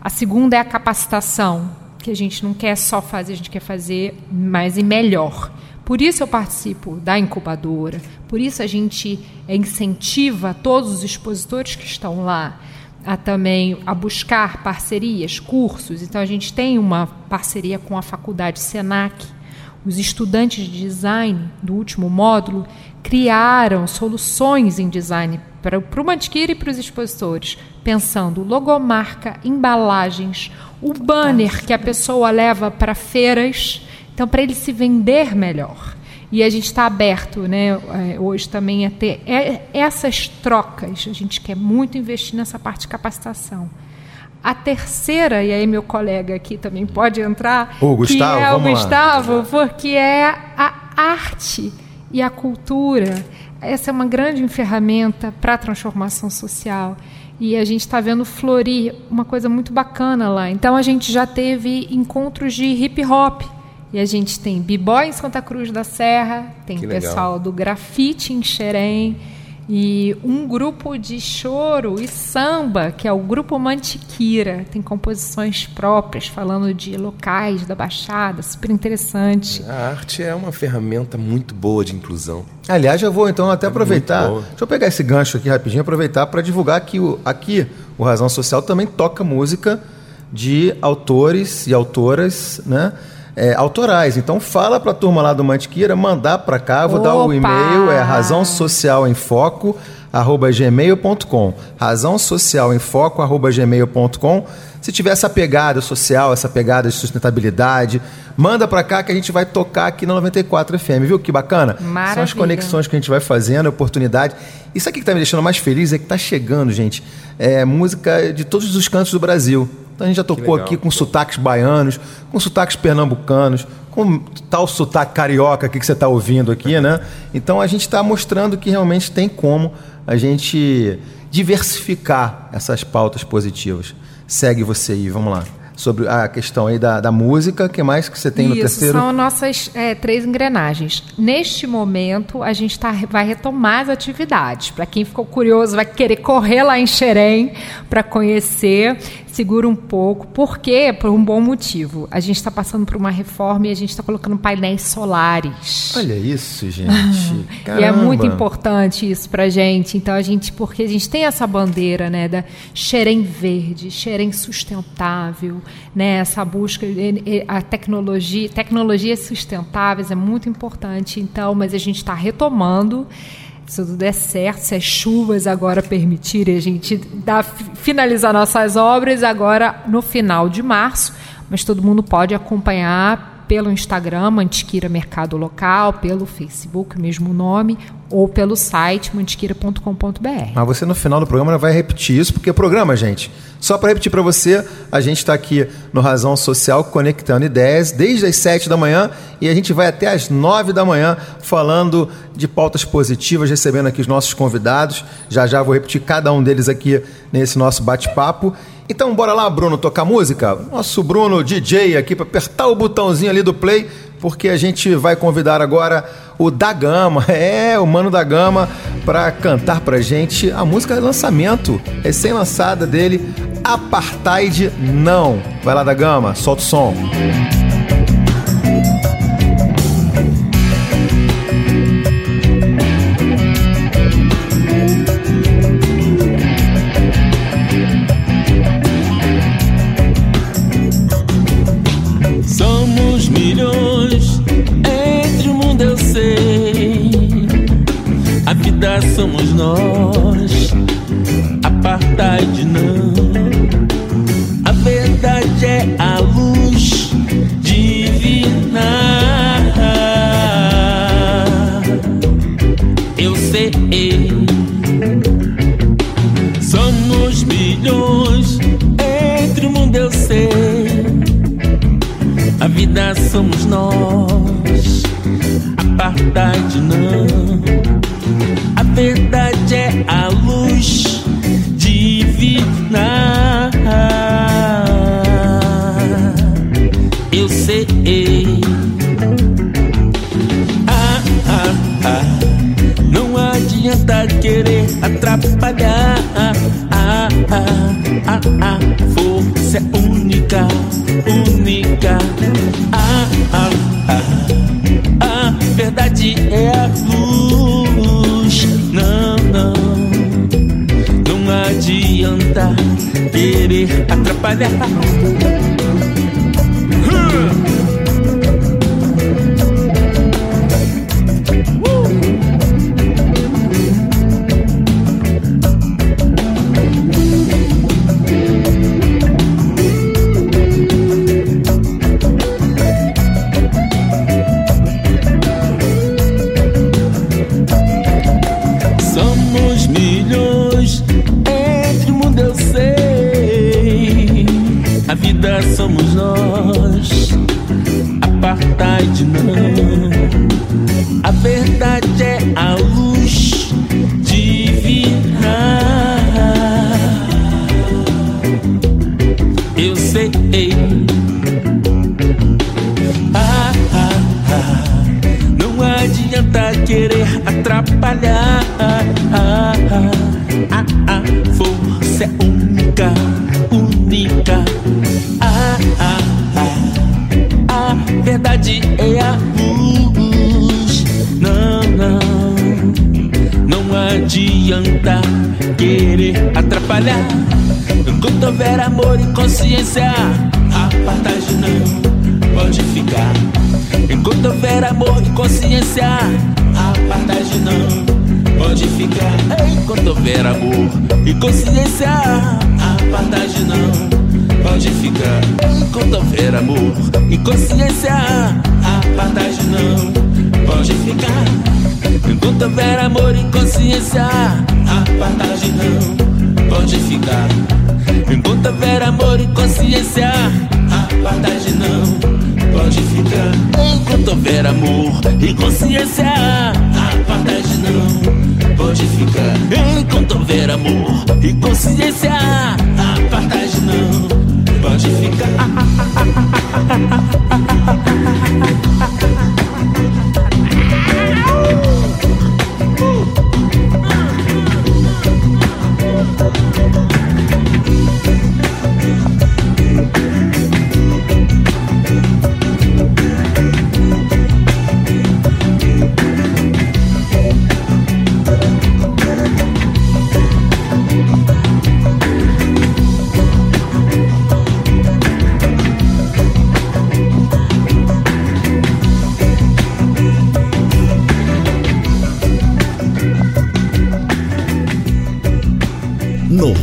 A segunda é a capacitação que a gente não quer só fazer, a gente quer fazer mais e melhor. Por isso eu participo da incubadora, por isso a gente incentiva todos os expositores que estão lá a também a buscar parcerias, cursos. Então a gente tem uma parceria com a faculdade Senac. Os estudantes de design do último módulo criaram soluções em design para, para o Mantiqueira e para os expositores, pensando logomarca, embalagens, o banner que a pessoa leva para feiras, então para ele se vender melhor. E a gente está aberto, né, é, hoje também a ter é, essas trocas. A gente quer muito investir nessa parte de capacitação. A terceira, e aí meu colega aqui também pode entrar, o Gustavo, que é o Gustavo, lá. porque é a arte e a cultura. Essa é uma grande ferramenta para a transformação social. E a gente está vendo florir uma coisa muito bacana lá. Então a gente já teve encontros de hip hop. E a gente tem b-boy em Santa Cruz da Serra, tem que pessoal legal. do grafite em Xerém e um grupo de choro e samba, que é o Grupo Mantiquira. Tem composições próprias, falando de locais da Baixada, super interessante. A arte é uma ferramenta muito boa de inclusão. Aliás, eu vou então até é aproveitar. Deixa eu pegar esse gancho aqui rapidinho, aproveitar para divulgar que o, aqui o Razão Social também toca música de autores e autoras, né? É, autorais. Então fala para a turma lá do Mantiqueira mandar para cá, vou Opa! dar o e-mail, é razão social em foco arroba gmail.com razão social em foco arroba gmail.com se tiver essa pegada social, essa pegada de sustentabilidade, manda para cá que a gente vai tocar aqui na 94 FM, viu? Que bacana. Maravilha. São as conexões que a gente vai fazendo, a oportunidade. Isso aqui que está me deixando mais feliz é que está chegando, gente, é, música de todos os cantos do Brasil. Então a gente já tocou aqui com sotaques baianos, com sotaques pernambucanos, com tal sotaque carioca que você está ouvindo aqui, né? Então a gente está mostrando que realmente tem como a gente diversificar essas pautas positivas. Segue você aí, vamos lá sobre a questão aí da, da música. O que mais que você tem Isso, no terceiro? são nossas é, três engrenagens. Neste momento, a gente tá, vai retomar as atividades. Para quem ficou curioso, vai querer correr lá em Xerém para conhecer segura um pouco. Por quê? Por um bom motivo. A gente está passando por uma reforma e a gente está colocando painéis solares. Olha isso, gente. e é muito importante isso para gente. Então a gente, porque a gente tem essa bandeira, né, da Xerém verde, Xerém sustentável, né, essa busca a tecnologia, tecnologias sustentáveis é muito importante. Então, mas a gente está retomando se tudo der certo, se as chuvas agora permitirem a gente dar, finalizar nossas obras agora no final de março, mas todo mundo pode acompanhar pelo Instagram, Mantiqueira Mercado Local, pelo Facebook, mesmo nome, ou pelo site mantiqueira.com.br. Mas você no final do programa vai repetir isso, porque o programa, gente, só para repetir para você, a gente está aqui no Razão Social conectando ideias desde as 7 da manhã e a gente vai até as 9 da manhã falando de pautas positivas, recebendo aqui os nossos convidados. Já já vou repetir cada um deles aqui nesse nosso bate-papo. Então bora lá, Bruno, tocar música? Nosso Bruno DJ aqui para apertar o botãozinho ali do play, porque a gente vai convidar agora o da Gama, é, o Mano da Gama, para cantar pra gente a música de lançamento, recém-lançada dele, Apartheid Não. Vai lá da Gama, solta o som. Somos nós. Apartheid não. A verdade é a luz divina. Eu sei. Somos milhões entre o mundo, eu sei. A vida somos nós. Apartheid não verdade é a luz divina. Eu sei. Ah, ah, ah. Não adianta querer atrapalhar. Ah, ah, ah, ah. Força é única, única. Ah, ah, ah. A verdade é a luz. Adianta querer atrapalhar. Sei. Ah, ah, ah. Não adianta querer atrapalhar. Ah, ah, ah, ah. Força é única, única. Ah, ah, ah. A verdade é a luz. Não, não. Não adianta querer atrapalhar. Houver amor e consciência, apartheid não pode ficar. Enquanto houver amor e consciência, apartheid não pode ficar. Enquanto houver amor e consciência, apartheid não pode ficar. Enquanto houver amor e consciência, apartheid não pode ficar. Enquanto houver amor e consciência, apartheid não pode ficar. Enquanto houver amor e consciência, apartheid não pode ficar. Enquanto houver amor e consciência, apartheid não pode ficar. Enquanto houver amor e consciência, apartheid não pode ficar.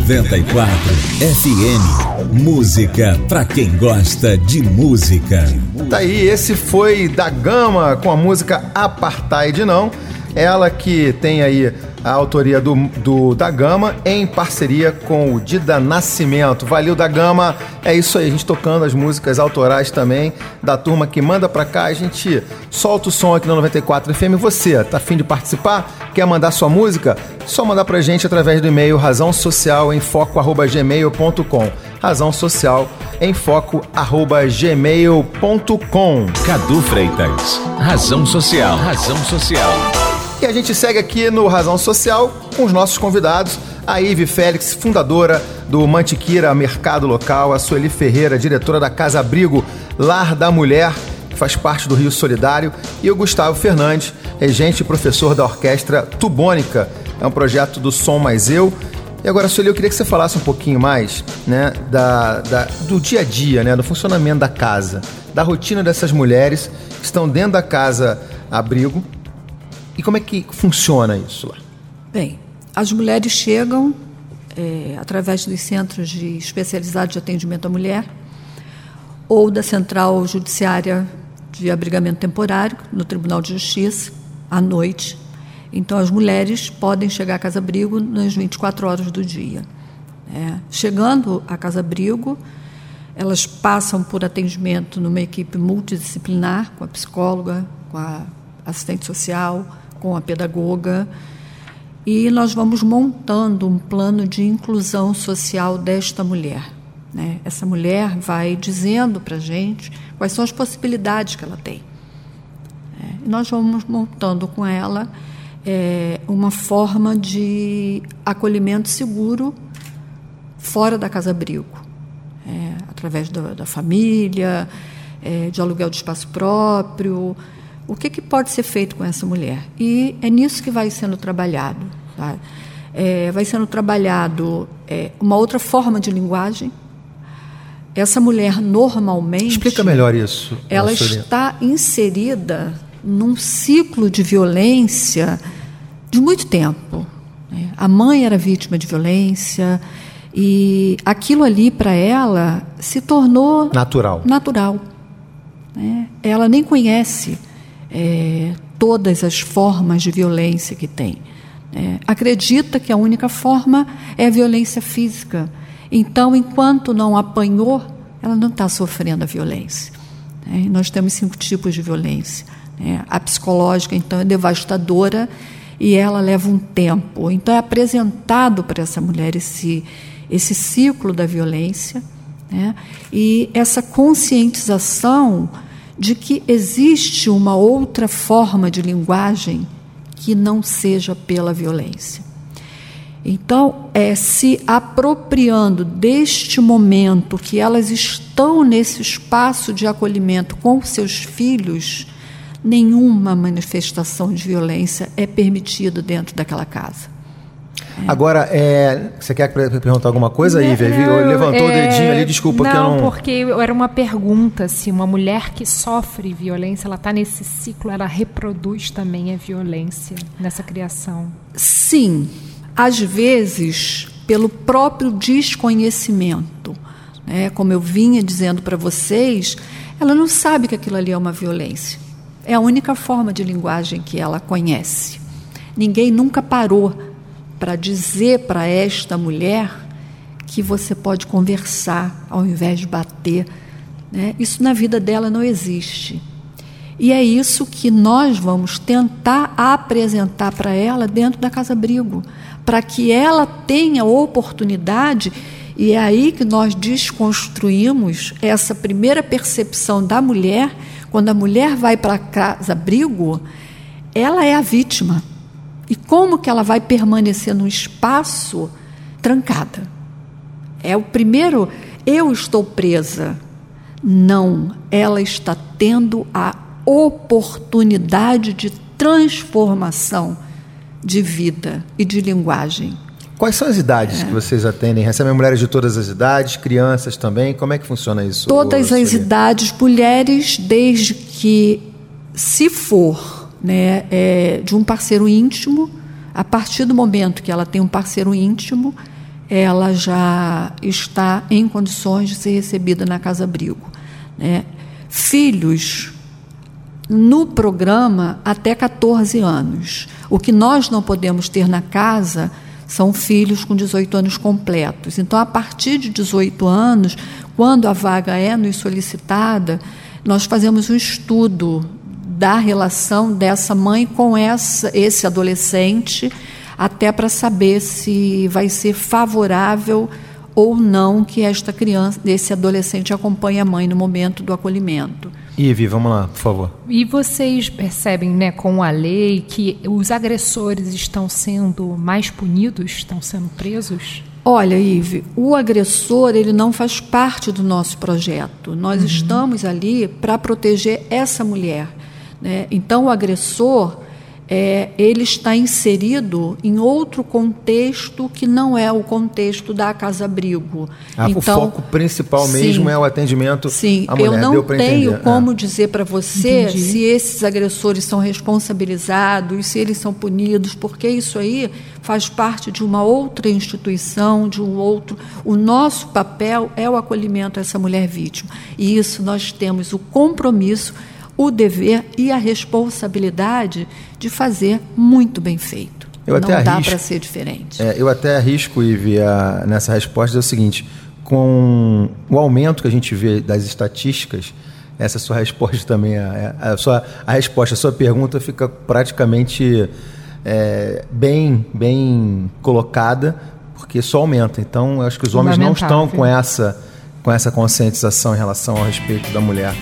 Noventa e quatro FM. Música pra quem gosta de música. Tá aí, esse foi da Gama com a música Apartheid Não. Ela que tem aí a autoria do, do da Gama em parceria com o Dida Nascimento. Valeu da Gama. É isso aí, a gente tocando as músicas autorais também da turma que manda pra cá. A gente solta o som aqui na 94 FM. Você tá afim de participar? Quer mandar sua música? Só mandar pra gente através do e-mail razão social em foco@gmail.com. Razão social em foco arroba gmail.com. Cadu Freitas. Razão Social. Razão Social. E a gente segue aqui no Razão Social com os nossos convidados, a Ive Félix, fundadora do Mantiqueira Mercado Local, a Sueli Ferreira, diretora da Casa Abrigo Lar da Mulher, que faz parte do Rio Solidário, e o Gustavo Fernandes, regente e professor da Orquestra Tubônica. É um projeto do Som Mais Eu. E agora, Sueli, eu queria que você falasse um pouquinho mais né, da, da- do dia a dia, né, do funcionamento da casa, da rotina dessas mulheres que estão dentro da casa abrigo e como é que funciona isso lá? Bem, as mulheres chegam é, através dos centros de especializados de atendimento à mulher ou da Central Judiciária de Abrigamento Temporário, no Tribunal de Justiça, à noite. Então, as mulheres podem chegar à Casa Abrigo nas 24 horas do dia. É, chegando à Casa Abrigo, elas passam por atendimento numa equipe multidisciplinar, com a psicóloga, com a assistente social, com a pedagoga, e nós vamos montando um plano de inclusão social desta mulher. né? Essa mulher vai dizendo para a gente quais são as possibilidades que ela tem. É, e nós vamos montando com ela é, uma forma de acolhimento seguro fora da casa-abrigo, é, através da, da família, é, de aluguel de espaço próprio. O que, que pode ser feito com essa mulher? E é nisso que vai sendo trabalhado. tá? É, vai sendo trabalhado é, uma outra forma de linguagem. Essa mulher normalmente. Explica melhor isso. Ela está inserida num ciclo de violência de muito tempo. né? A mãe era vítima de violência e aquilo ali para ela se tornou Natural. natural. né? Ela nem conhece é, todas as formas de violência que tem. né? Acredita que a única forma é a violência física. Então, enquanto não apanhou, ela não está sofrendo a violência. E nós temos cinco tipos de violência. Né? A psicológica, então, é devastadora e ela leva um tempo. Então, é apresentado para essa mulher esse, esse ciclo da violência né? e essa conscientização de que existe uma outra forma de linguagem que não seja pela violência. Então, é se apropriando deste momento que elas estão nesse espaço de acolhimento com seus filhos, nenhuma manifestação de violência é permitida dentro daquela casa. Agora, é, você quer perguntar alguma coisa aí, Vivi? Levantou é, o dedinho ali, desculpa não, que eu não. porque era uma pergunta se uma mulher que sofre violência, ela está nesse ciclo, ela reproduz também a violência nessa criação. Sim, às vezes pelo próprio desconhecimento. Né? Como eu vinha dizendo para vocês, ela não sabe que aquilo ali é uma violência. É a única forma de linguagem que ela conhece. Ninguém nunca parou para dizer para esta mulher que você pode conversar ao invés de bater. Né? Isso na vida dela não existe. E é isso que nós vamos tentar apresentar para ela dentro da Casa Abrigo, para que ela tenha oportunidade, e é aí que nós desconstruímos essa primeira percepção da mulher, quando a mulher vai para a Casa Abrigo, ela é a vítima. E como que ela vai permanecer num espaço trancada? É o primeiro, eu estou presa. Não, ela está tendo a oportunidade de transformação de vida e de linguagem. Quais são as idades é. que vocês atendem? Recebem mulheres de todas as idades, crianças também? Como é que funciona isso? Todas as idades, mulheres, desde que, se for né, é, de um parceiro íntimo, a partir do momento que ela tem um parceiro íntimo, ela já está em condições de ser recebida na Casa Abrigo. Né? Filhos no programa até 14 anos. O que nós não podemos ter na casa são filhos com 18 anos completos. Então, a partir de 18 anos, quando a vaga é nos solicitada, nós fazemos um estudo da relação dessa mãe com essa, esse adolescente, até para saber se vai ser favorável ou não que esta criança, esse adolescente acompanhe a mãe no momento do acolhimento. Ive, vamos lá, por favor. E vocês percebem, né, com a lei, que os agressores estão sendo mais punidos, estão sendo presos? Olha, Ive, o agressor ele não faz parte do nosso projeto. Nós uhum. estamos ali para proteger essa mulher. Né? Então, o agressor é, ele está inserido em outro contexto que não é o contexto da Casa Abrigo. Ah, então, o foco principal sim, mesmo é o atendimento sim, à mulher. Eu não tenho como é. dizer para você Entendi. se esses agressores são responsabilizados, se eles são punidos, porque isso aí faz parte de uma outra instituição, de um outro. O nosso papel é o acolhimento a essa mulher vítima. E isso nós temos o compromisso o dever e a responsabilidade de fazer muito bem feito. Eu Não dá para ser diferente. É, eu até arrisco, Ivi, a, nessa resposta é o seguinte: com o aumento que a gente vê das estatísticas, essa sua resposta também, a, a, sua, a resposta, a sua pergunta fica praticamente é, bem, bem colocada, porque só aumenta. Então, eu acho que os homens não estão com essa, com essa conscientização em relação ao respeito da mulher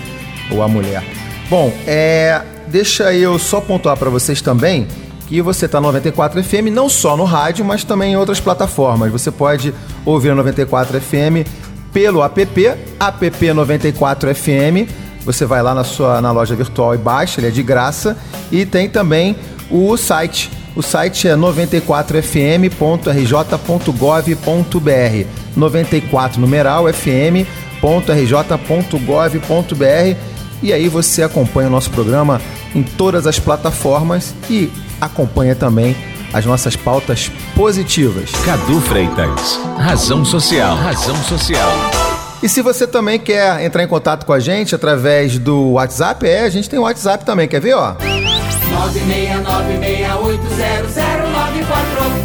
ou à mulher. Bom, é, deixa eu só pontuar para vocês também que você está no 94 FM não só no rádio, mas também em outras plataformas. Você pode ouvir a 94 FM pelo app, app 94 FM. Você vai lá na sua na loja virtual e baixa, ele é de graça. E tem também o site. O site é 94fm.rj.gov.br. 94 numeral fm.rj.gov.br e aí você acompanha o nosso programa em todas as plataformas e acompanha também as nossas pautas positivas. Cadu Freitas, Razão Social. Razão Social. E se você também quer entrar em contato com a gente através do WhatsApp, é, a gente tem o WhatsApp também, quer ver, ó? 969680094.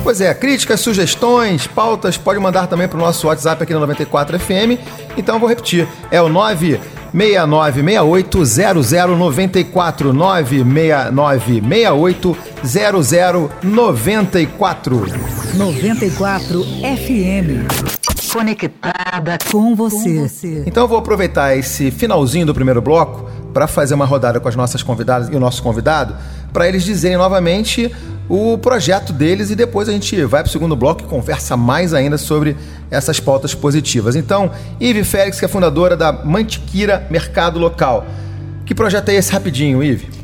Pois é, críticas, sugestões, pautas, pode mandar também para o nosso WhatsApp aqui no 94 FM. Então eu vou repetir, é o 9 6968 0094 96968 0094 94 FM. Conectada com você. Então eu vou aproveitar esse finalzinho do primeiro bloco para fazer uma rodada com as nossas convidadas e o nosso convidado, para eles dizerem novamente o projeto deles e depois a gente vai para o segundo bloco e conversa mais ainda sobre essas pautas positivas. Então, Ive Félix, que é fundadora da Mantiquira Mercado Local. Que projeto é esse rapidinho, Ive?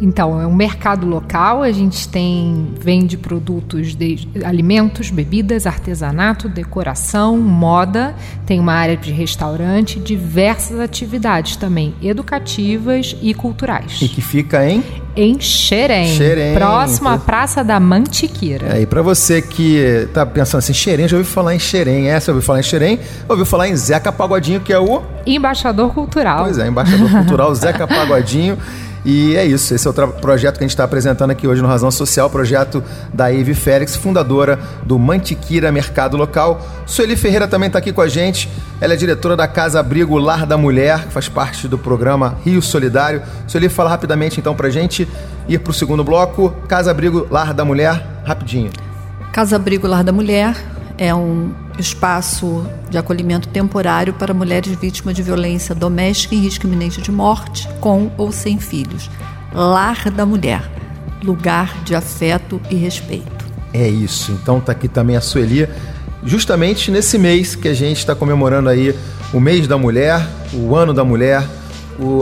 Então, é um mercado local, a gente tem vende produtos de alimentos, bebidas, artesanato, decoração, moda, tem uma área de restaurante, diversas atividades também educativas e culturais. E que fica em em Xerém, Xerém. próximo à Praça da Mantiqueira. É, e para você que tá pensando assim, Xerém, já ouviu falar em Xerém, essa ouviu falar em Xerém, ouviu falar em Zeca Pagodinho, que é o embaixador cultural. Pois é, embaixador cultural Zeca Pagodinho. E é isso, esse é o projeto que a gente está apresentando aqui hoje no Razão Social, projeto da Eve Félix, fundadora do Mantiquira Mercado Local. Sueli Ferreira também está aqui com a gente, ela é diretora da Casa Abrigo Lar da Mulher, que faz parte do programa Rio Solidário. Sueli, fala rapidamente então para a gente ir para o segundo bloco. Casa Abrigo Lar da Mulher, rapidinho. Casa Abrigo Lar da Mulher é um espaço de acolhimento temporário para mulheres vítimas de violência doméstica em risco iminente de morte, com ou sem filhos. Lar da Mulher, lugar de afeto e respeito. É isso. Então tá aqui também a Sueli, justamente nesse mês que a gente está comemorando aí o mês da mulher, o ano da mulher,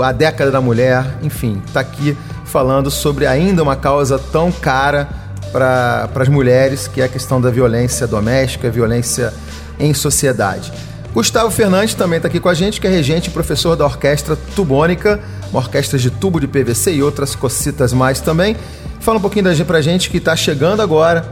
a década da mulher, enfim, tá aqui falando sobre ainda uma causa tão cara para as mulheres, que é a questão da violência doméstica, violência em sociedade. Gustavo Fernandes também está aqui com a gente, que é regente e professor da Orquestra Tubônica, uma orquestra de tubo de PVC e outras cocitas mais também. Fala um pouquinho da gente, pra gente que está chegando agora,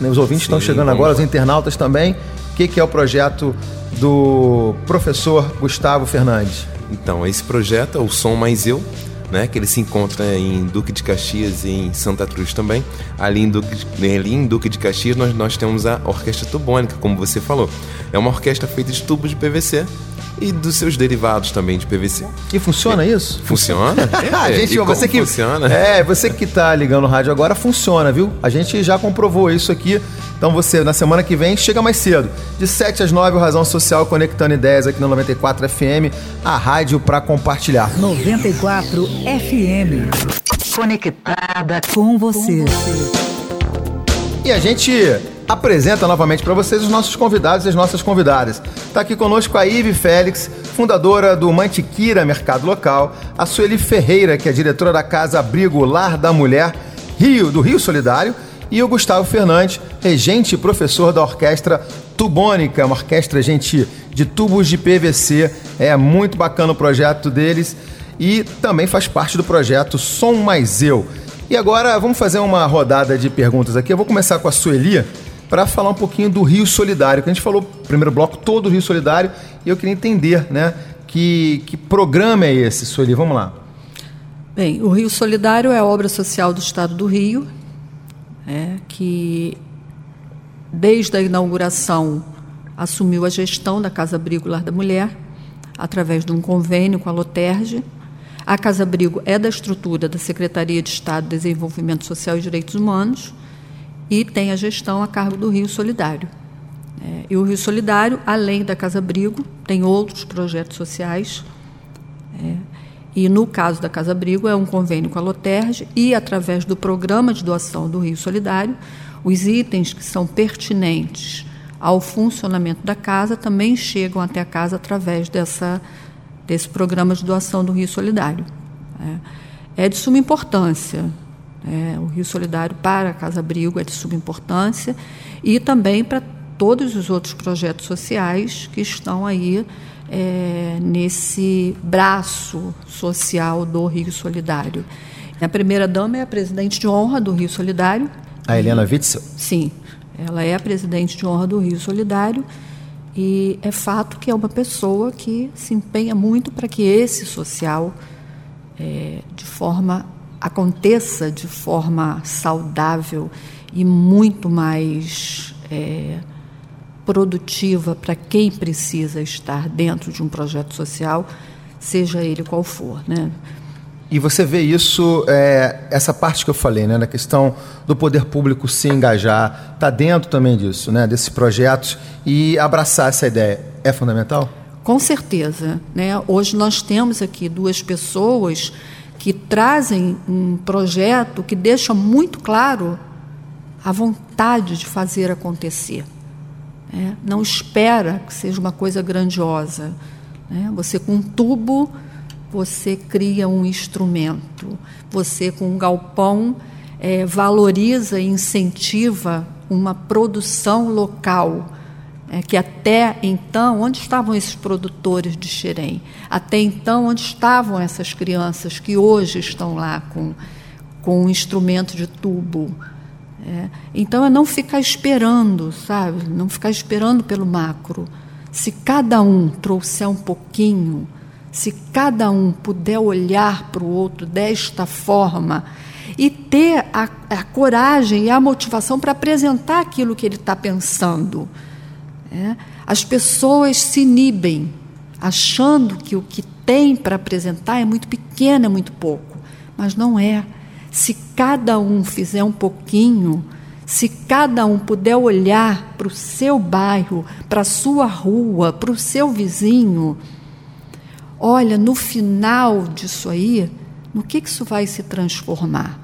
né, os ouvintes estão chegando agora, os internautas também. O que, que é o projeto do professor Gustavo Fernandes? Então, esse projeto é o Som Mais Eu, né, que ele se encontra em Duque de Caxias e em Santa Cruz também. Ali em Duque, ali em Duque de Caxias nós, nós temos a Orquestra Tubônica, como você falou. É uma orquestra feita de tubos de PVC e dos seus derivados também de PVC. E funciona é, isso? Funciona? É, gente, você que funciona? É, você que está ligando o rádio agora funciona, viu? A gente já comprovou isso aqui. Então você na semana que vem chega mais cedo, de 7 às 9, o Razão Social conectando ideias aqui no 94 FM, a rádio para compartilhar. 94 FM. Conectada com você. E a gente apresenta novamente para vocês os nossos convidados e as nossas convidadas. Está aqui conosco a Ive Félix, fundadora do Mantiquira Mercado Local, a Sueli Ferreira, que é diretora da Casa Abrigo Lar da Mulher, Rio, do Rio Solidário, e o Gustavo Fernandes, regente e professor da Orquestra Tubônica, uma orquestra, gente, de tubos de PVC. É muito bacana o projeto deles e também faz parte do projeto Som Mais Eu. E agora vamos fazer uma rodada de perguntas aqui. Eu vou começar com a Sueli para falar um pouquinho do Rio Solidário, que a gente falou primeiro bloco todo o Rio Solidário, e eu queria entender, né, que, que programa é esse, Sueli? Vamos lá. Bem, o Rio Solidário é a obra social do Estado do Rio, é, que desde a inauguração assumiu a gestão da Casa Abrigo Lar da Mulher, através de um convênio com a Loterge. A Casa Abrigo é da estrutura da Secretaria de Estado de Desenvolvimento Social e Direitos Humanos, e tem a gestão a cargo do Rio Solidário. É, e o Rio Solidário, além da Casa Abrigo, tem outros projetos sociais. É, e no caso da Casa Abrigo, é um convênio com a Loterge e, através do programa de doação do Rio Solidário, os itens que são pertinentes ao funcionamento da casa também chegam até a casa através dessa, desse programa de doação do Rio Solidário. É, é de suma importância é, o Rio Solidário para a Casa Abrigo é de suma importância e também para todos os outros projetos sociais que estão aí é, nesse braço social do Rio Solidário. A primeira dama é a presidente de honra do Rio Solidário. A Helena Witzel? Sim, ela é a presidente de honra do Rio Solidário e é fato que é uma pessoa que se empenha muito para que esse social, é, de forma aconteça de forma saudável e muito mais é, produtiva para quem precisa estar dentro de um projeto social, seja ele qual for, né? E você vê isso, é, essa parte que eu falei, né, na questão do poder público se engajar, está dentro também disso, né, desses projetos e abraçar essa ideia. É fundamental? Com certeza. Né? Hoje nós temos aqui duas pessoas que trazem um projeto que deixa muito claro a vontade de fazer acontecer. Né? Não espera que seja uma coisa grandiosa. Né? Você, com um tubo, você cria um instrumento. Você, com um galpão, é, valoriza e incentiva uma produção local é que até então, onde estavam esses produtores de xerém? Até então, onde estavam essas crianças que hoje estão lá com, com um instrumento de tubo? É, então, é não ficar esperando, sabe? Não ficar esperando pelo macro. Se cada um trouxer um pouquinho, se cada um puder olhar para o outro desta forma e ter a, a coragem e a motivação para apresentar aquilo que ele está pensando é? As pessoas se inibem, achando que o que tem para apresentar é muito pequeno, é muito pouco. Mas não é. Se cada um fizer um pouquinho, se cada um puder olhar para o seu bairro, para a sua rua, para o seu vizinho, olha, no final disso aí, no que, que isso vai se transformar?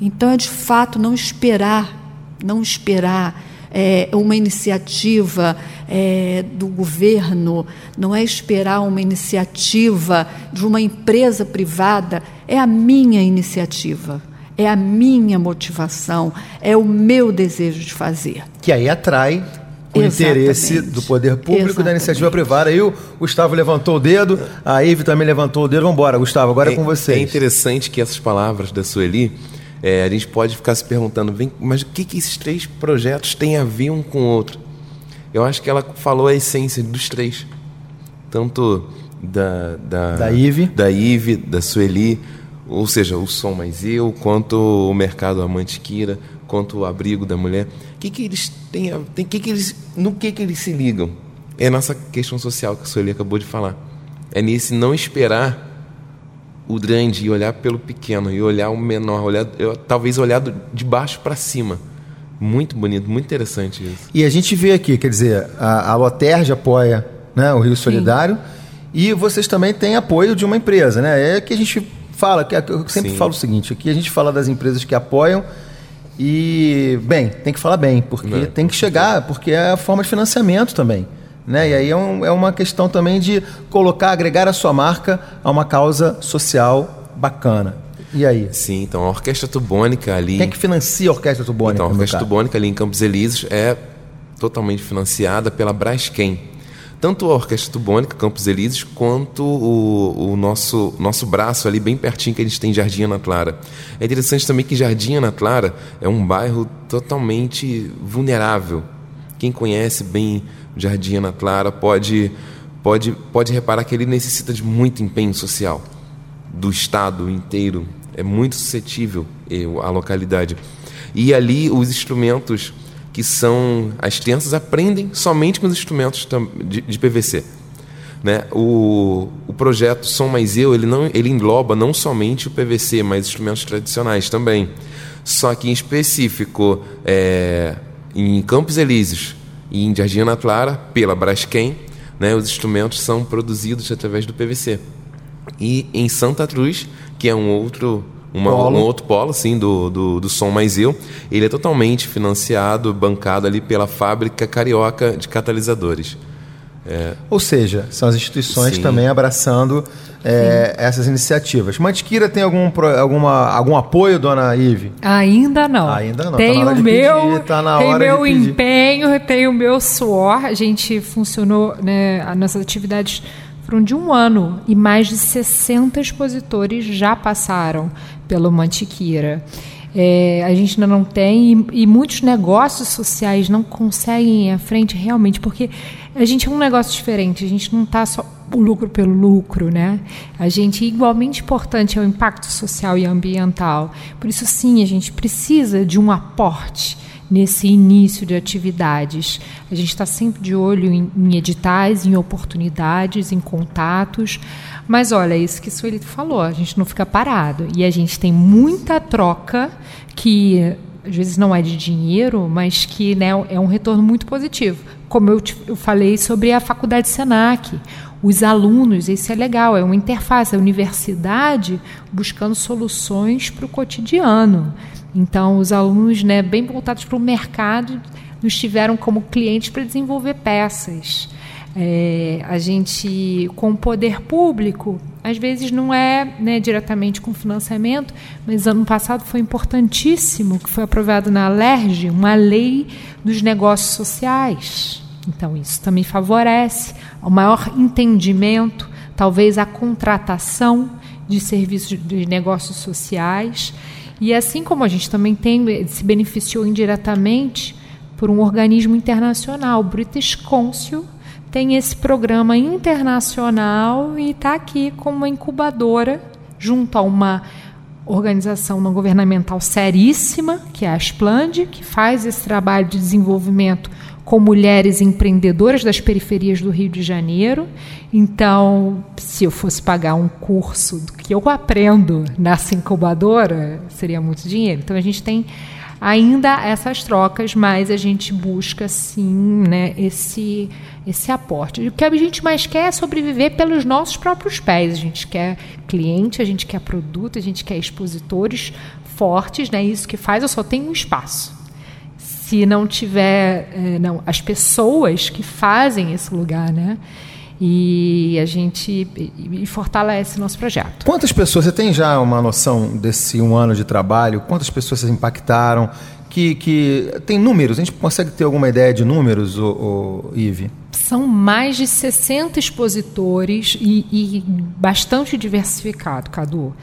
Então é de fato não esperar, não esperar é, uma iniciativa é, do governo, não é esperar uma iniciativa de uma empresa privada, é a minha iniciativa, é a minha motivação, é o meu desejo de fazer. Que aí atrai o Exatamente. interesse do poder público Exatamente. da iniciativa privada. Aí o Gustavo levantou o dedo, a Ive também levantou o dedo. Vamos embora, Gustavo, agora é, é com vocês. É interessante que essas palavras da Sueli é, a gente pode ficar se perguntando, vem, mas o que, que esses três projetos têm a ver um com o outro? Eu acho que ela falou a essência dos três. Tanto da, da, da Ive, da, Ive, da Sueli, ou seja, o Som Mais Eu, quanto o Mercado Amante Kira, quanto o Abrigo da Mulher. O que, que eles têm, tem, que que eles, no que, que eles se ligam? É a nossa questão social que a Sueli acabou de falar. É nesse não esperar o grande e olhar pelo pequeno e olhar o menor, olhar, eu, talvez olhar de baixo para cima. Muito bonito, muito interessante isso. E a gente vê aqui, quer dizer, a, a Loterge apoia né, o Rio Solidário Sim. e vocês também têm apoio de uma empresa, né? É que a gente fala, que eu sempre Sim. falo o seguinte, aqui a gente fala das empresas que apoiam e, bem, tem que falar bem, porque Não, tem que chegar, porque é a forma de financiamento também. Né? E aí é, um, é uma questão também de colocar, agregar a sua marca a uma causa social bacana. E aí? Sim, então a Orquestra Tubônica ali. Quem é que financia a Orquestra Tubônica? Então, a Orquestra Tubônica ali em Campos Elíseos é totalmente financiada pela Braskem. Tanto a Orquestra Tubônica, Campos Elíseos, quanto o, o, nosso, nosso braço ali bem pertinho que a gente tem Jardim Ana Clara. É interessante também que Jardim Ana Clara é um bairro totalmente vulnerável. Quem conhece bem Jardim Ana Clara pode, pode, pode reparar que ele necessita de muito empenho social do Estado inteiro. É muito suscetível a localidade. E ali os instrumentos que são as crianças aprendem somente com os instrumentos de, de PVC. Né? O, o projeto Som Mais Eu ele, não, ele engloba não somente o PVC, mas instrumentos tradicionais também. Só que em específico, é, em Campos Elíseos, e em Jardim Clara, pela Braskem, né, os instrumentos são produzidos através do PVC. E em Santa Cruz, que é um outro uma, um outro polo assim, do, do, do Som Mais Eu. Ele é totalmente financiado, bancado ali pela fábrica carioca de catalisadores. É. Ou seja, são as instituições Sim. também abraçando é, essas iniciativas. Mantiqueira tem algum, alguma, algum apoio, dona Ive? Ainda não. Ainda não. Tem tá o meu, pedir, tá tem meu empenho, tem o meu suor. A gente funcionou, né, as nossas atividades foram de um ano e mais de 60 expositores já passaram pelo Mantiqueira. É, a gente ainda não tem, e, e, muitos negócios sociais não conseguem ir à frente realmente, porque a gente é um negócio diferente, a gente não está só o lucro pelo lucro, né? A gente, igualmente importante é o impacto social e ambiental. Por isso, sim, a gente precisa de um aporte nesse início de atividades. A gente está sempre de olho em, em editais, em oportunidades, em contatos, Mas olha, isso que o Suelito falou, a gente não fica parado. E a gente tem muita troca que às vezes não é de dinheiro, mas que né, é um retorno muito positivo. Como eu, te, eu falei sobre a faculdade Senac, os alunos, isso é legal, é uma interface, a universidade buscando soluções para o cotidiano. Então, os alunos, né, bem voltados para o mercado, nos tiveram como clientes para desenvolver peças. É, a gente, com o poder público, às vezes não é né, diretamente com financiamento, mas ano passado foi importantíssimo que foi aprovado na LERJ uma lei dos negócios sociais. Então, isso também favorece o maior entendimento, talvez a contratação de serviços de negócios sociais. E assim como a gente também tem, se beneficiou indiretamente por um organismo internacional, o British Council, tem esse programa internacional e está aqui como uma incubadora junto a uma organização não governamental seríssima, que é a Splend, que faz esse trabalho de desenvolvimento com mulheres empreendedoras das periferias do Rio de Janeiro. Então, se eu fosse pagar um curso do que eu aprendo nessa incubadora, seria muito dinheiro. Então, a gente tem ainda essas trocas, mas a gente busca sim, né, esse esse aporte. O que a gente mais quer é sobreviver pelos nossos próprios pés. A gente quer cliente, a gente quer produto, a gente quer expositores fortes, né? Isso que faz eu só tenho um espaço. Se não tiver, é, não, as pessoas que fazem esse lugar, né? E a gente e fortalece nosso projeto. Quantas pessoas, você tem já uma noção desse um ano de trabalho? Quantas pessoas vocês impactaram? Que, que tem números? A gente consegue ter alguma ideia de números, o, o Ive? São mais de 60 expositores e, e bastante diversificado, Cadu.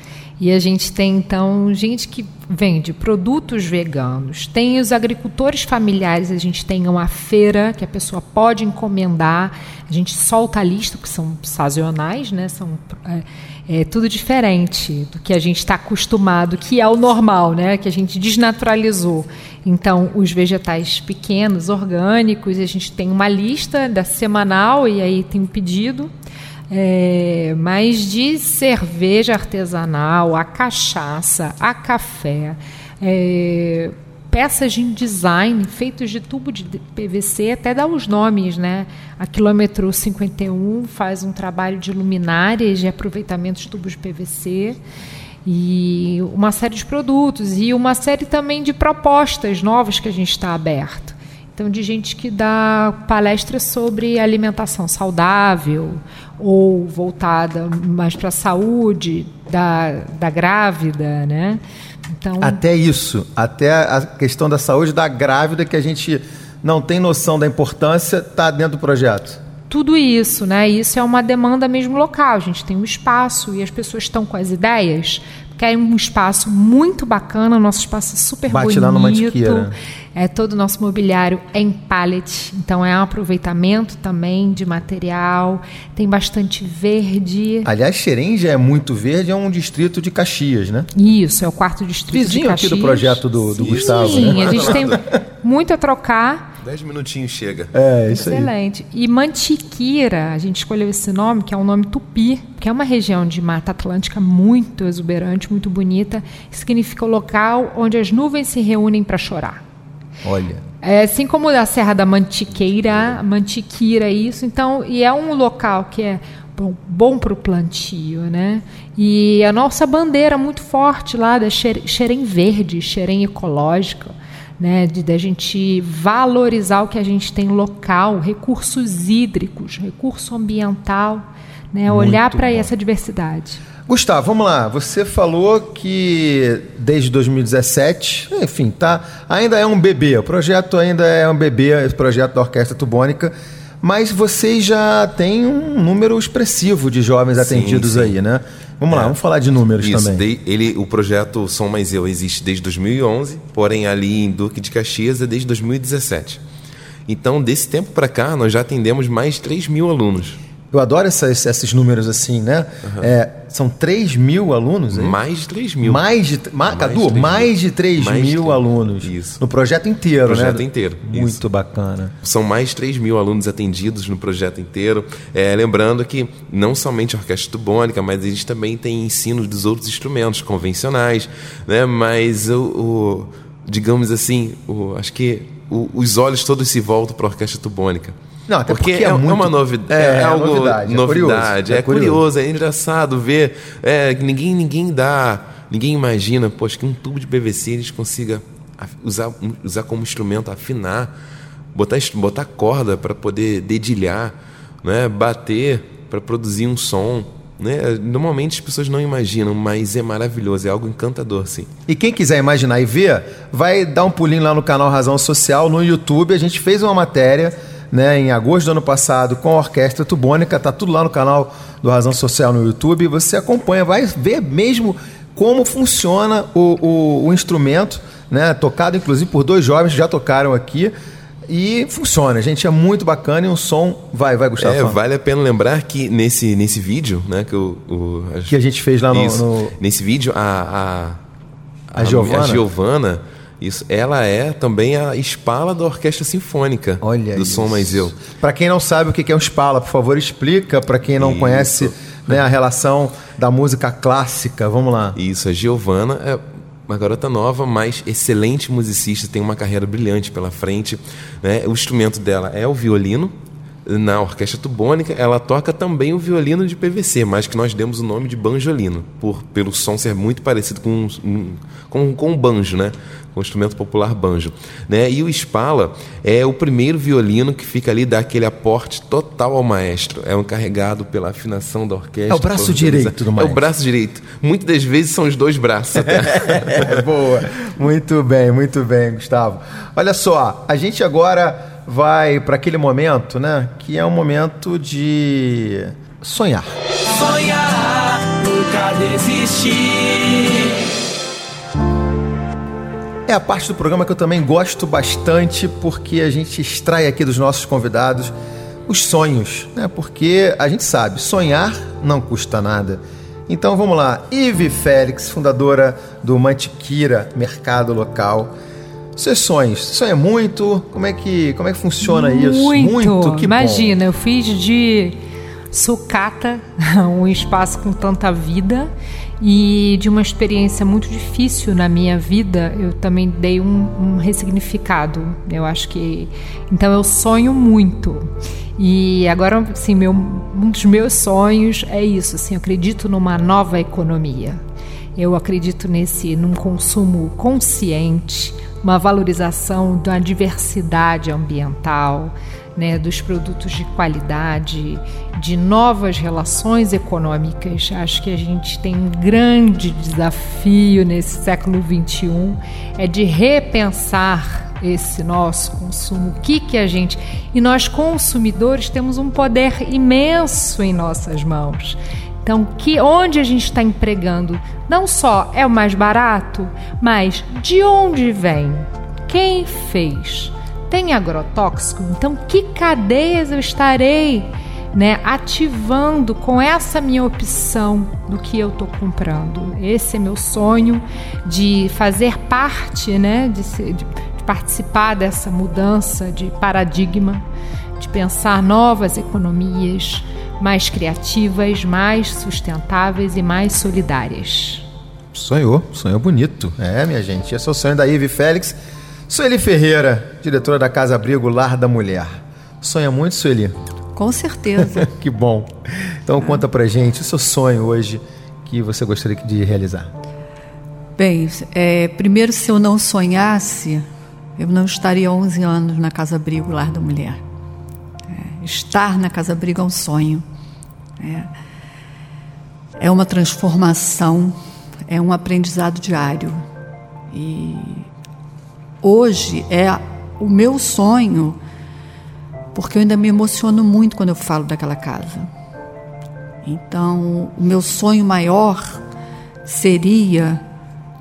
E a gente tem, então, gente que vende produtos veganos. Tem os agricultores familiares, a gente tem uma feira que a pessoa pode encomendar. A gente solta a lista, que são sazonais, né? São é, é tudo diferente do que a gente está acostumado, que é o normal, né? Que a gente desnaturalizou. Então, os vegetais pequenos, orgânicos, a gente tem uma lista da semanal e aí tem um pedido é, mas de cerveja artesanal, a cachaça, a café, é, peças de design feitos de tubo de PVC, até dá os nomes, né? A Quilômetro 51 faz um trabalho de luminárias de aproveitamento de tubos de PVC e uma série de produtos e uma série também de propostas novas que a gente está aberto. Então, de gente que dá palestras sobre alimentação saudável ou voltada mais para a saúde da, da grávida, né? Então, até isso, até a questão da saúde da grávida que a gente não tem noção da importância, está dentro do projeto. Tudo isso, né? Isso é uma demanda mesmo local. A gente tem um espaço e as pessoas estão com as ideias. Querem um espaço muito bacana, nosso espaço é super Bate bonito. Lá no Mantiqueira. É, todo o nosso mobiliário é em pallet, então é um aproveitamento também de material, tem bastante verde. Aliás, Xerém já é muito verde, é um distrito de Caxias, né? Isso, é o quarto distrito Vizinho de Caxias. aqui do projeto do, do Sim, Gustavo. Sim, né? a gente tem muito a trocar. Dez minutinhos chega. É, isso Excelente. aí. E Mantiqueira, a gente escolheu esse nome, que é um nome tupi, que é uma região de Mata Atlântica muito exuberante, muito bonita. Significa o local onde as nuvens se reúnem para chorar. Olha. É, assim como a Serra da Mantiqueira, Mantiqueira, isso. Então, e é um local que é bom, bom para o plantio, né? E a nossa bandeira muito forte lá da Xerém Verde, Xerém Ecológica, né? De da gente valorizar o que a gente tem local, recursos hídricos, recurso ambiental, né? Olhar para essa diversidade. Gustavo, vamos lá. Você falou que desde 2017, enfim, tá, ainda é um bebê. O projeto ainda é um bebê, esse projeto da Orquestra Tubônica. Mas vocês já têm um número expressivo de jovens sim, atendidos sim. aí, né? Vamos é. lá, vamos falar de números Isso, também. De, ele, o projeto Som Mais Eu existe desde 2011, porém ali em Duque de Caxias é desde 2017. Então, desse tempo para cá, nós já atendemos mais de 3 mil alunos. Eu adoro essas- esses números assim, né? É, são 3 mil alunos? Mais de 3 mil. Mais de. Ma, Mais Cadu, de 3 mais de 3 Mais de mil 3. alunos. Isso. No projeto inteiro, Projeto né? inteiro, Muito isso. bacana. São mais de 3 mil alunos atendidos no projeto inteiro. É, lembrando que não somente a orquestra tubônica, mas a gente também tem ensino dos outros instrumentos convencionais, né? Mas o, o- digamos assim, o- acho que o- os olhos todos se voltam para a orquestra tubônica. Não, até porque é, é muito- uma novidade, é, é, é algo novidade, é novidade, curioso, é é, curioso, é engraçado ver, é, ninguém ninguém dá, ninguém imagina, poxa, que um tubo de PVC eles consiga usar usar como instrumento afinar, botar botar corda para poder dedilhar, né, bater para produzir um som, né? Normalmente as pessoas não imaginam, mas é maravilhoso, é algo encantador, sim. E quem quiser imaginar e ver, vai dar um pulinho lá no canal Razão Social, no YouTube. A gente fez uma matéria né, em agosto do ano passado com a Orquestra Tubônica. Tá tudo lá no canal do Razão Social no YouTube. Você acompanha, vai ver mesmo como funciona o, o- o instrumento, né? Tocado inclusive por dois jovens que já tocaram aqui. E funciona, gente. É muito bacana e um som. Vai, vai, Gustavo. É, vale a pena lembrar que nesse, nesse vídeo, né, que o, o- a- Que a gente fez lá no- no- nesse vídeo a a, A Giovana? a Giovana, isso, ela é também a espala da orquestra sinfônica Olha do isso. Som Mais Eu. Para quem não sabe o que é um Spala, por favor, explica para quem não Isso. conhece né, a relação da música clássica. Vamos lá. Isso, a Giovana é uma garota nova, mas excelente musicista, tem uma carreira brilhante pela frente. né? O instrumento dela é o violino. Na orquestra tubônica, ela toca também o violino de PVC, mas que nós demos o nome de banjolino, por, pelo som ser muito parecido com, com, com banjo, né? Com o instrumento popular banjo. Né? E o Spala é o primeiro violino que fica ali, dá aquele aporte total ao maestro. É um carregado pela afinação da orquestra. É o braço direito do É o maestro. braço direito. Muitas das vezes são os dois braços até. É, boa. Muito bem, muito bem, Gustavo. Olha só, a gente agora vai para aquele momento, né? Que é um momento de sonhar. Sonhar, nunca desistir. É a parte do programa que eu também gosto bastante, porque a gente extrai aqui dos nossos convidados os sonhos, né? Porque a gente sabe, sonhar não custa nada. Então vamos lá, Ive Félix, fundadora do Mantiquira Mercado Local. Sonhos, você sonha muito? Como é que, como é que funciona isso? Muito. que bom. Imagina, eu fiz de sucata um espaço com tanta vida e de uma experiência muito difícil na minha vida, eu também dei um, um ressignificado. Eu acho que. Então eu sonho muito. E agora, assim, meu, um dos meus sonhos é isso. Assim, eu acredito numa nova economia. Eu acredito nesse num consumo consciente, uma valorização da diversidade ambiental, né, dos produtos de qualidade, de novas relações econômicas. Acho que a gente tem um grande desafio nesse século XXI, é de repensar esse nosso consumo, o que que a gente e nós consumidores temos um poder imenso em nossas mãos. Então, que onde a gente está empregando não só é o mais barato, mas de onde vem? Quem fez? Tem agrotóxico? Então, que cadeias eu estarei né, ativando com essa minha opção do que eu estou comprando? Esse é meu sonho de fazer parte, né, de, ser- de- de participar dessa mudança de paradigma, de pensar novas economias mais criativas, mais sustentáveis e mais solidárias. Sonhou, sonhou bonito. É, minha gente, esse é o sonho da Ive Félix. Sueli Ferreira, diretora da Casa Abrigo Lar da Mulher. Sonha muito, Sueli? Com certeza. que bom. Então conta pra gente o seu sonho hoje que você gostaria de realizar. Bem, é, primeiro, se eu não sonhasse, eu não estaria 11 anos na Casa Abrigo Lar da Mulher. Estar na Casa Abrigo é um sonho. É, é uma transformação, é um aprendizado diário. E hoje é o meu sonho, porque eu ainda me emociono muito quando eu falo daquela casa. Então, o meu sonho maior seria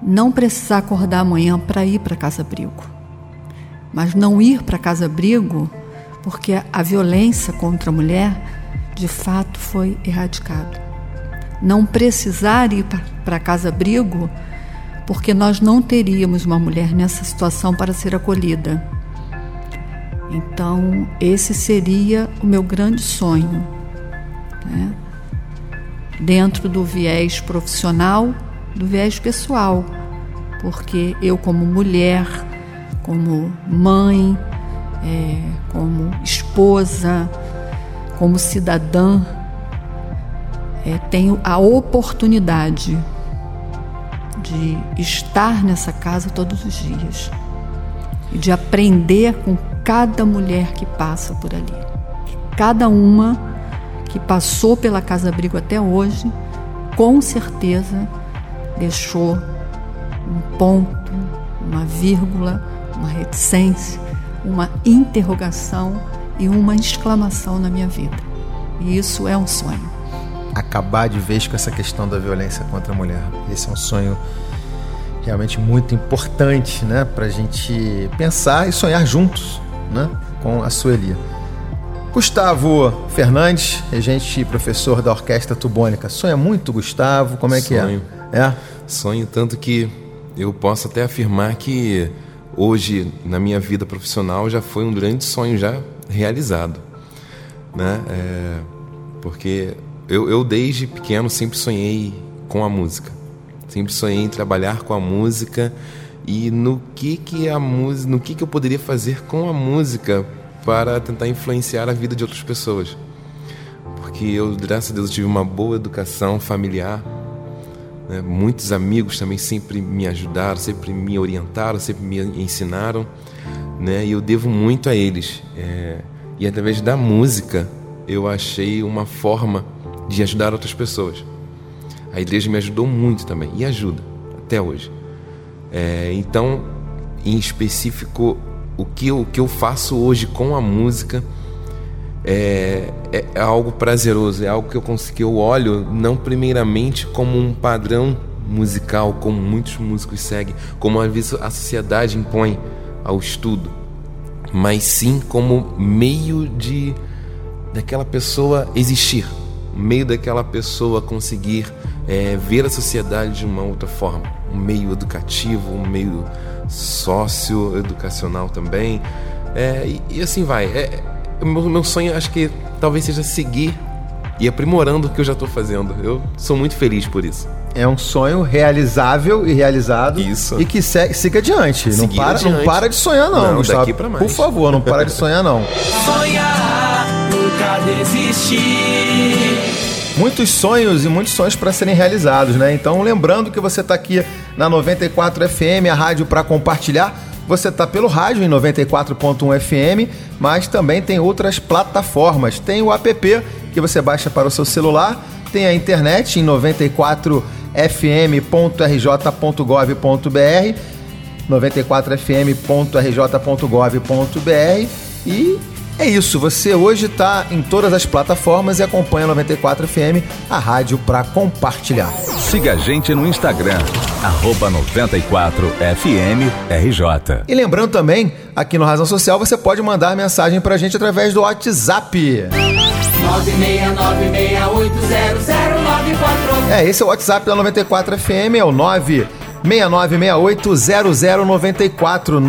não precisar acordar amanhã para ir para casa abrigo. Mas não ir para casa abrigo porque a violência contra a mulher de fato foi erradicado. Não precisar ir para casa-abrigo, porque nós não teríamos uma mulher nessa situação para ser acolhida. Então, esse seria o meu grande sonho. Né? Dentro do viés profissional, do viés pessoal, porque eu, como mulher, como mãe, é, como esposa, como cidadã, é, tenho a oportunidade de estar nessa casa todos os dias e de aprender com cada mulher que passa por ali. Cada uma que passou pela Casa Abrigo até hoje, com certeza deixou um ponto, uma vírgula, uma reticência, uma interrogação e uma exclamação na minha vida. E isso é um sonho. Acabar de vez com essa questão da violência contra a mulher. Esse é um sonho realmente muito importante, né, para a gente pensar e sonhar juntos, né, com a Sueli. Gustavo Fernandes, regente e professor da Orquestra Tubônica. Sonha muito, Gustavo? Como é Sonho. que é? É? Sonho tanto que eu posso até afirmar que hoje, na minha vida profissional, já foi um grande sonho já realizado. Né? É, porque eu, eu, desde pequeno, sempre sonhei com a música. Sempre sonhei em trabalhar com a música e no que que a música, no que que eu poderia fazer com a música para tentar influenciar a vida de outras pessoas. Porque eu, graças a Deus, tive uma boa educação familiar. Né? Muitos amigos também sempre me ajudaram, sempre me orientaram, sempre me ensinaram. Né? E eu devo muito a eles. É... E através da música, eu achei uma forma de ajudar outras pessoas. A igreja me ajudou muito também e ajuda até hoje. É, então, em específico, o que, eu, o que eu faço hoje com a música é, é, é algo prazeroso, é algo que eu, que eu olho não primeiramente como um padrão musical, como muitos músicos seguem, como a sociedade impõe ao estudo, mas sim como meio de daquela pessoa existir, meio daquela pessoa conseguir é, ver a sociedade de uma outra forma, um meio educativo, um meio socioeducacional também, é, e, e, assim vai. É, meu, meu sonho acho que talvez seja seguir e aprimorando o que eu já estou fazendo. Eu sou muito feliz por isso. É um sonho realizável e realizado. Isso. E que segue, siga adiante. Não para, adiante. não para de sonhar, não. Não, Gustavo. daqui pra mais. Por favor, não para de sonhar, não. Sonhar, nunca desistir. Muitos sonhos e muitos sonhos para serem realizados, né? Então, lembrando que você está aqui na 94 FM, a rádio para compartilhar. Você está pelo rádio em 94.1 FM, mas também tem outras plataformas. Tem o app que você baixa para o seu celular, tem a internet em 94fm.rj.gov.br, 94fm.rj.gov.br e é isso, você hoje está em todas as plataformas e acompanha 94 FM, a rádio para compartilhar. Siga a gente no Instagram, arroba 94FMRJ. E lembrando também, aqui no Razão Social você pode mandar mensagem para a gente através do WhatsApp. 969680094 É, esse é o WhatsApp da 94 FM, é o 9 6968-0094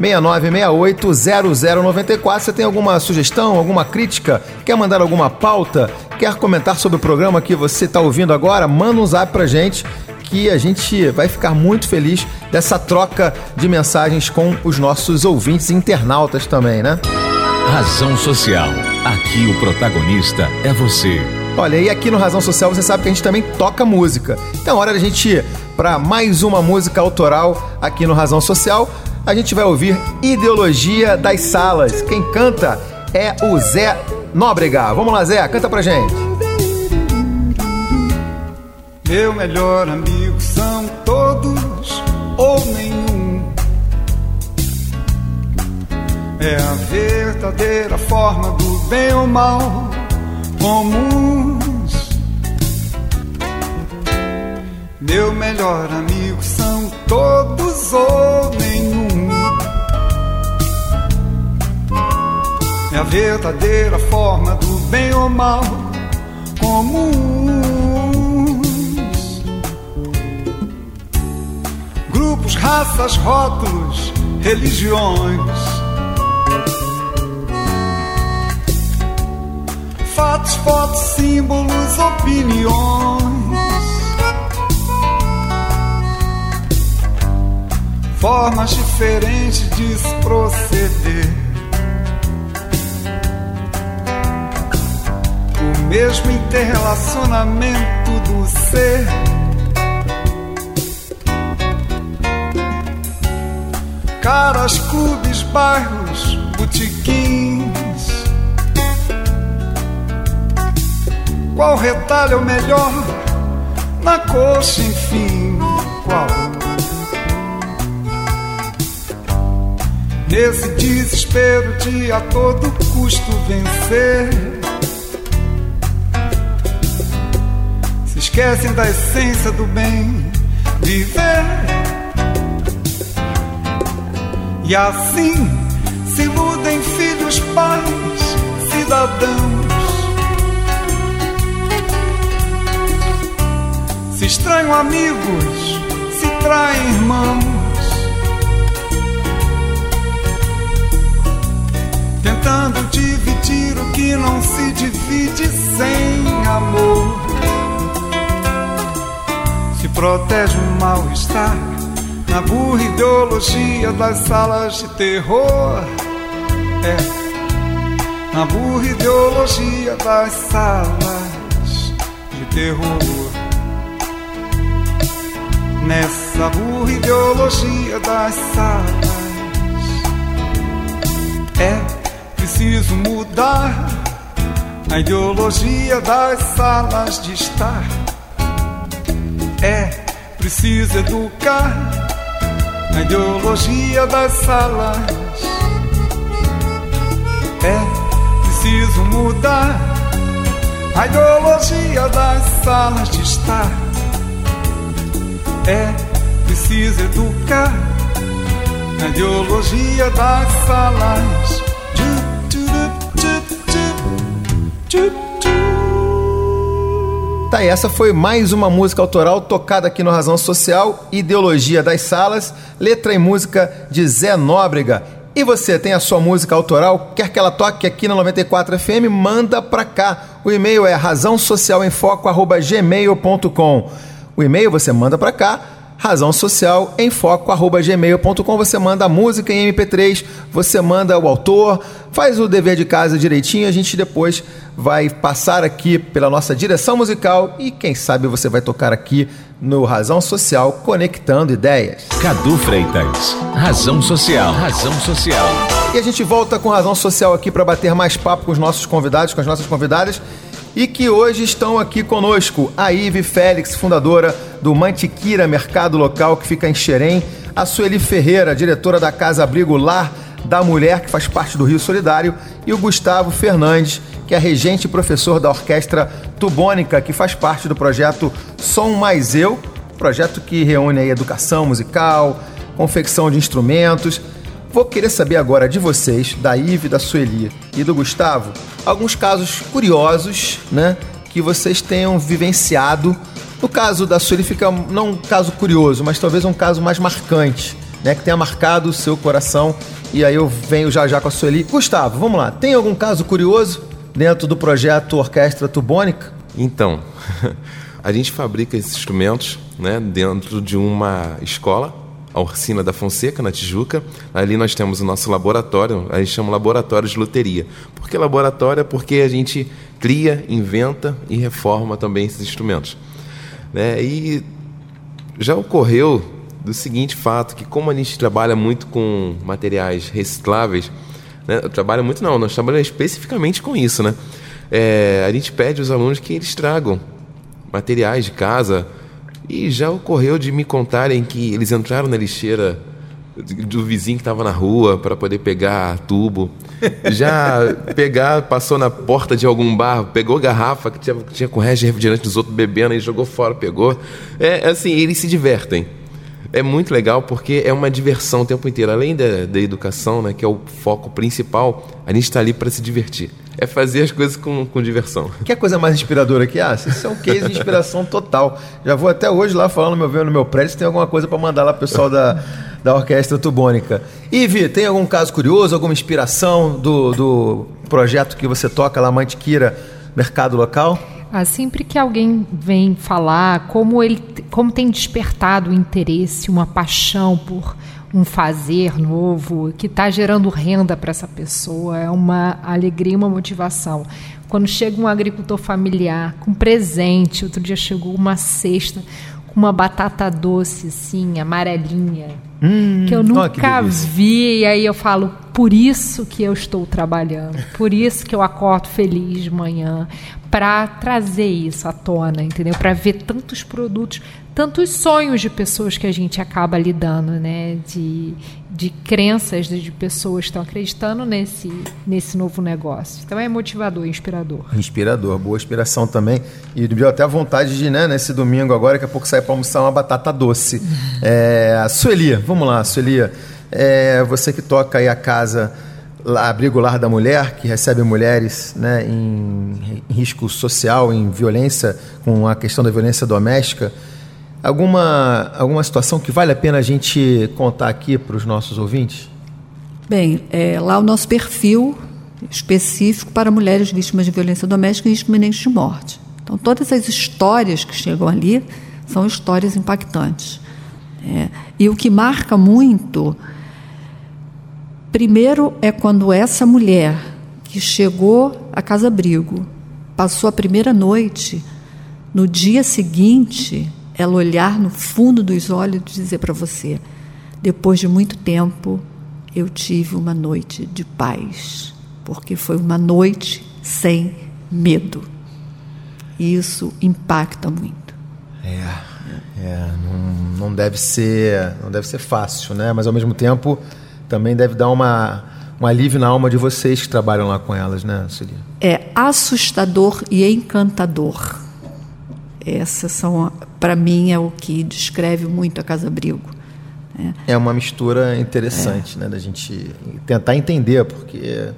96968-0094 Você tem alguma sugestão, alguma crítica? Quer mandar alguma pauta? Quer comentar sobre o programa que você está ouvindo agora? Manda um zap pra gente que a gente vai ficar muito feliz dessa troca de mensagens com os nossos ouvintes e internautas também, né? Razão Social. Aqui o protagonista é você. Olha, e aqui no Razão Social você sabe que a gente também toca música. Então é hora da gente para mais uma música autoral aqui no Razão Social. A gente vai ouvir Ideologia das Salas. Quem canta é o Zé Nóbrega. Vamos lá, Zé, canta pra gente. Meu melhor amigo são todos ou nenhum. É a verdadeira forma do bem ou mal comuns. Meu melhor amigo são todos ou nenhum. É a verdadeira forma do bem ou mal comuns. Grupos, raças, rótulos, religiões. Fatos, fotos, símbolos, opiniões. Formas diferentes de se proceder. O mesmo interrelacionamento do ser. Caras, clubes, bairros, botiquins. Qual retalho melhor? Na coxa, enfim, Nesse desespero de a todo custo vencer. Se esquecem da essência do bem viver. E assim se iludem filhos, pais, cidadãos. Se estranham amigos, se traem irmãos. Tentando dividir o que não se divide sem amor. Se protege o mal-estar na burra ideologia das salas de terror. É, na burra ideologia das salas de terror. Nessa burra ideologia das salas. Preciso mudar a ideologia das salas de estar. É preciso educar a ideologia das salas. É preciso mudar a ideologia das salas de estar. É preciso educar a ideologia das salas. Tá, e essa foi mais uma música autoral tocada aqui no Razão Social, Ideologia das Salas, letra e música de Zé Nóbrega. E você tem a sua música autoral, quer que ela toque aqui na 94 FM, manda pra cá. O e-mail é razãosocialemfoco@gmail.com. O e-mail você manda pra cá razão social em foco@gmail.com. Você manda a música em MP3, você manda o autor, faz o dever de casa direitinho, a gente depois vai passar aqui pela nossa direção musical e quem sabe você vai tocar aqui no Razão Social conectando ideias. Cadu Freitas, Razão Social, Razão Social. E a gente volta com Razão Social aqui para bater mais papo com os nossos convidados, com as nossas convidadas e que hoje estão aqui conosco a Ive Félix, fundadora do Mantiquira Mercado Local, que fica em Xerém, a Sueli Ferreira, diretora da Casa Abrigo Lar da Mulher, que faz parte do Rio Solidário, e o Gustavo Fernandes, que é regente e professor da Orquestra Tubônica, que faz parte do projeto Som Mais Eu, projeto que reúne educação musical, confecção de instrumentos, Vou querer saber agora de vocês, da Ive, da Sueli e do Gustavo, alguns casos curiosos, né, que vocês tenham vivenciado. No caso da Sueli fica não um caso curioso, mas talvez um caso mais marcante, né, que tenha marcado o seu coração. E aí eu venho já já com a Sueli. Gustavo, vamos lá. Tem algum caso curioso dentro do projeto Orquestra Tubônica? Então, a gente fabrica esses instrumentos, né, dentro de uma escola a Orsina da Fonseca, na Tijuca. Ali nós temos o nosso laboratório, a gente chama laboratório de loteria. Por que laboratório? Porque a gente cria, inventa e reforma também esses instrumentos. Né? E já ocorreu do seguinte fato, que como a gente trabalha muito com materiais recicláveis, né? trabalha muito não, nós trabalhamos especificamente com isso, né? É, a gente pede aos alunos que eles tragam materiais de casa, e já ocorreu de me contarem que eles entraram na lixeira do vizinho que estava na rua para poder pegar tubo. Já pegar, passou na porta de algum bar, pegou garrafa que tinha, que tinha com resto de refrigerante dos outros bebendo e jogou fora, pegou. É assim, eles se divertem. é muito legal porque é uma diversão o tempo inteiro. Além da, da educação, né, que é o foco principal, a gente está ali para se divertir. É fazer as coisas com, com diversão. Que coisa mais inspiradora que ah, isso é um case de inspiração total. Já vou até hoje lá falando no meu, no meu prédio se tem alguma coisa para mandar lá pro pessoal da, da Orquestra Tubônica. Ivi, tem algum caso curioso, alguma inspiração do, do projeto que você toca lá, Mantiqueira, Mercado Local? Ah, sempre que alguém vem falar como ele como tem despertado o interesse, uma paixão por um fazer novo, que está gerando renda para essa pessoa, é uma alegria, uma motivação. Quando chega um agricultor familiar com presente, outro dia chegou uma cesta com uma batata doce, assim, amarelinha, hum, que eu nunca que vi, e aí eu falo, por isso que eu estou trabalhando, por isso que eu acordo feliz de manhã, para trazer isso à tona, entendeu? Para ver tantos produtos, tantos sonhos de pessoas que a gente acaba lidando, né? De, de crenças de pessoas que estão acreditando nesse, nesse novo negócio. Então é motivador, inspirador. Inspirador, boa inspiração também. E deu até a vontade de, né, nesse domingo agora, daqui a pouco sair para almoçar uma batata doce. é, Sueli, vamos lá, Sueli. É, você que toca aí a casa abrigo lar da mulher, que recebe mulheres né, em, em, risco social, em violência, com a questão da violência doméstica. Alguma, alguma situação que vale a pena a gente contar aqui para os nossos ouvintes? Bem, é, lá o nosso perfil específico para mulheres vítimas de violência doméstica e risco iminente de morte. Então, todas as histórias que chegam ali são histórias impactantes. É, e o que marca muito Primeiro é quando essa mulher que chegou à Casa Abrigo, passou a primeira noite, no dia seguinte, ela olhar no fundo dos olhos e dizer para você: depois de muito tempo, eu tive uma noite de paz, porque foi uma noite sem medo. E isso impacta muito. É, é não, não deve ser, não deve ser fácil, né? Mas ao mesmo tempo também deve dar uma, um alívio na alma de vocês que trabalham lá com elas, né, Celia? É assustador e encantador. Essas são, para mim, é o que descreve muito a Casa Abrigo. Né? É uma mistura interessante, é. né, da gente tentar entender, porque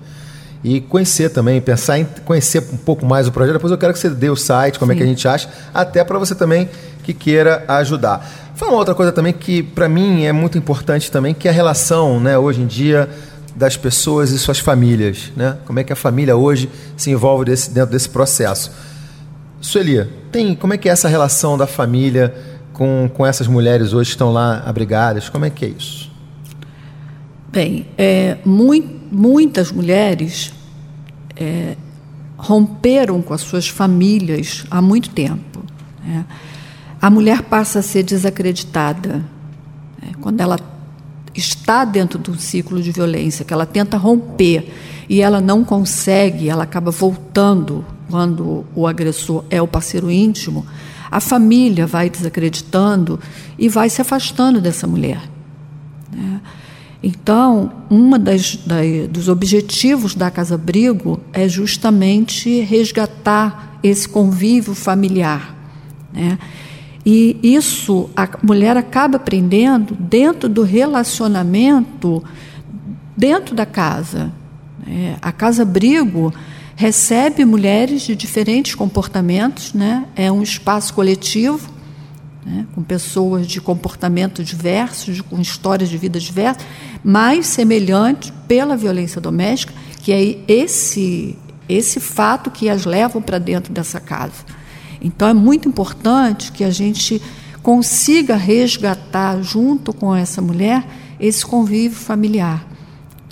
e conhecer também, pensar em conhecer um pouco mais o projeto. Depois eu quero que você dê o site, como Sim. é que a gente acha, até para você também que queira ajudar. Fala uma outra coisa também que para mim é muito importante também, que é a relação, né, hoje em dia das pessoas e suas famílias, né? Como é que a família hoje se envolve desse, dentro desse processo? Sueli, tem como é que é essa relação da família com, com essas mulheres hoje que estão lá abrigadas? Como é que é isso? Bem, é, muitas mulheres é, romperam com as suas famílias há muito tempo. Né? a mulher passa a ser desacreditada. Né? Quando ela está dentro de um ciclo de violência, que ela tenta romper e ela não consegue, ela acaba voltando quando o agressor é o parceiro íntimo, a família vai desacreditando e vai se afastando dessa mulher. Né? Então, um dos objetivos da Casa Abrigo é justamente resgatar esse convívio familiar. Né? E isso a mulher acaba aprendendo dentro do relacionamento, dentro da casa. É, a Casa Abrigo recebe mulheres de diferentes comportamentos, né? é um espaço coletivo, né? com pessoas de comportamento diversos, com histórias de vida diversas, mas semelhantes pela violência doméstica, que é esse, esse fato que as levam para dentro dessa casa. Então é muito importante que a gente consiga resgatar, junto com essa mulher, esse convívio familiar.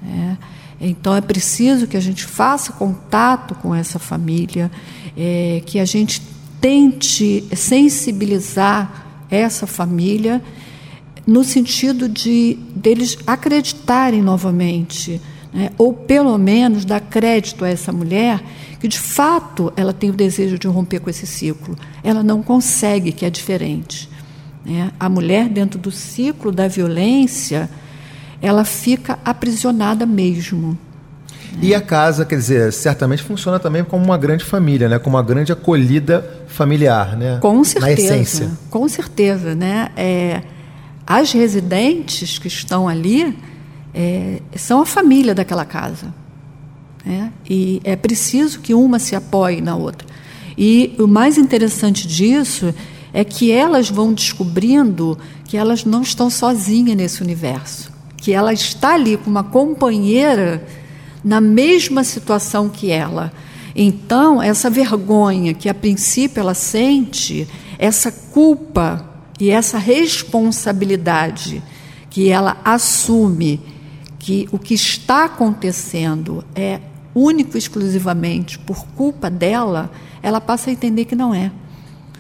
Né? Então é preciso que a gente faça contato com essa família, é, que a gente tente sensibilizar essa família no sentido de deles acreditarem novamente, né? ou pelo menos dar crédito a essa mulher que de fato ela tem o desejo de romper com esse ciclo. Ela não consegue, que é diferente. Né? A mulher, dentro do ciclo da violência, ela fica aprisionada mesmo. E a casa, quer dizer, certamente funciona também como uma grande família, né? como uma grande acolhida familiar, né? Com certeza. Na essência. Com certeza, né? É, as residentes que estão ali é, são a família daquela casa. Né? E é preciso que uma se apoie na outra. E o mais interessante disso é que elas vão descobrindo que elas não estão sozinhas nesse universo, que ela está ali com uma companheira na mesma situação que ela. Então, essa vergonha que a princípio ela sente, essa culpa e essa responsabilidade que ela assume que o que está acontecendo é único e exclusivamente por culpa dela, ela passa a entender que não é.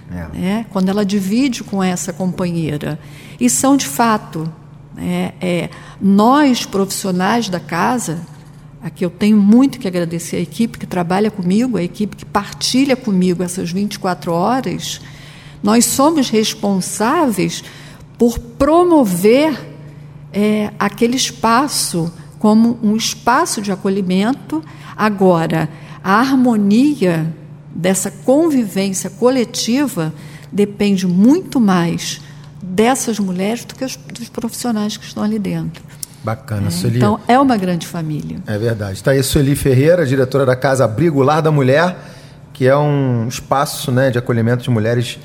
É. é. quando ela divide com essa companheira. E são, de fato, é, é, nós profissionais da casa, aqui eu tenho muito que agradecer a equipe que trabalha comigo, a equipe que partilha comigo essas 24 horas, nós somos responsáveis por promover é, aquele espaço como um espaço de acolhimento. Agora, a harmonia dessa convivência coletiva depende muito mais dessas mulheres do que os, dos profissionais que estão ali dentro. Bacana, é, Sueli. Então, é uma grande família. É verdade. Está aí a Sueli Ferreira, diretora da Casa Abrigo Lar da Mulher, que é um espaço né, de acolhimento de mulheres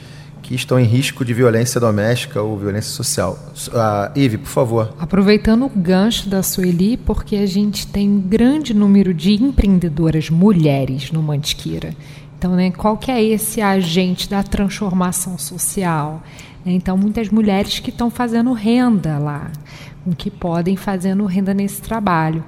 que estão em risco de violência doméstica ou violência social. Uh, Ive, por favor. Aproveitando o gancho da Sueli, porque a gente tem um grande número de empreendedoras mulheres no Mantiqueira. Então, né, qual que é esse agente da transformação social? Então, muitas mulheres que estão fazendo renda lá, que podem fazendo renda nesse trabalho.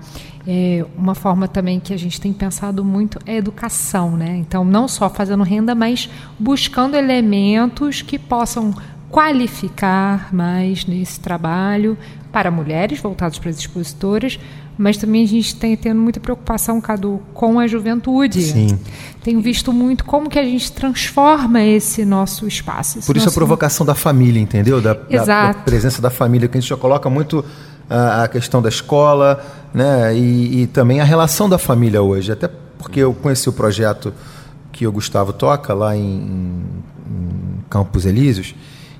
É, uma forma também que a gente tem pensado muito é educação, né? Então, não só fazendo renda, mas buscando elementos que possam qualificar mais nesse trabalho para mulheres voltados para as expositoras, mas também a gente tem tendo muita preocupação, Cadu, com a juventude. Sim. Tenho visto muito como que a gente transforma esse nosso espaço. Esse Por isso nosso... a provocação da família, entendeu? Da, da, da, presença da família, que a gente já coloca muito a, a questão da escola, né? E, e, também a relação da família hoje. Até porque eu conheci o projeto que o Gustavo toca lá em, em Campos Elíseos.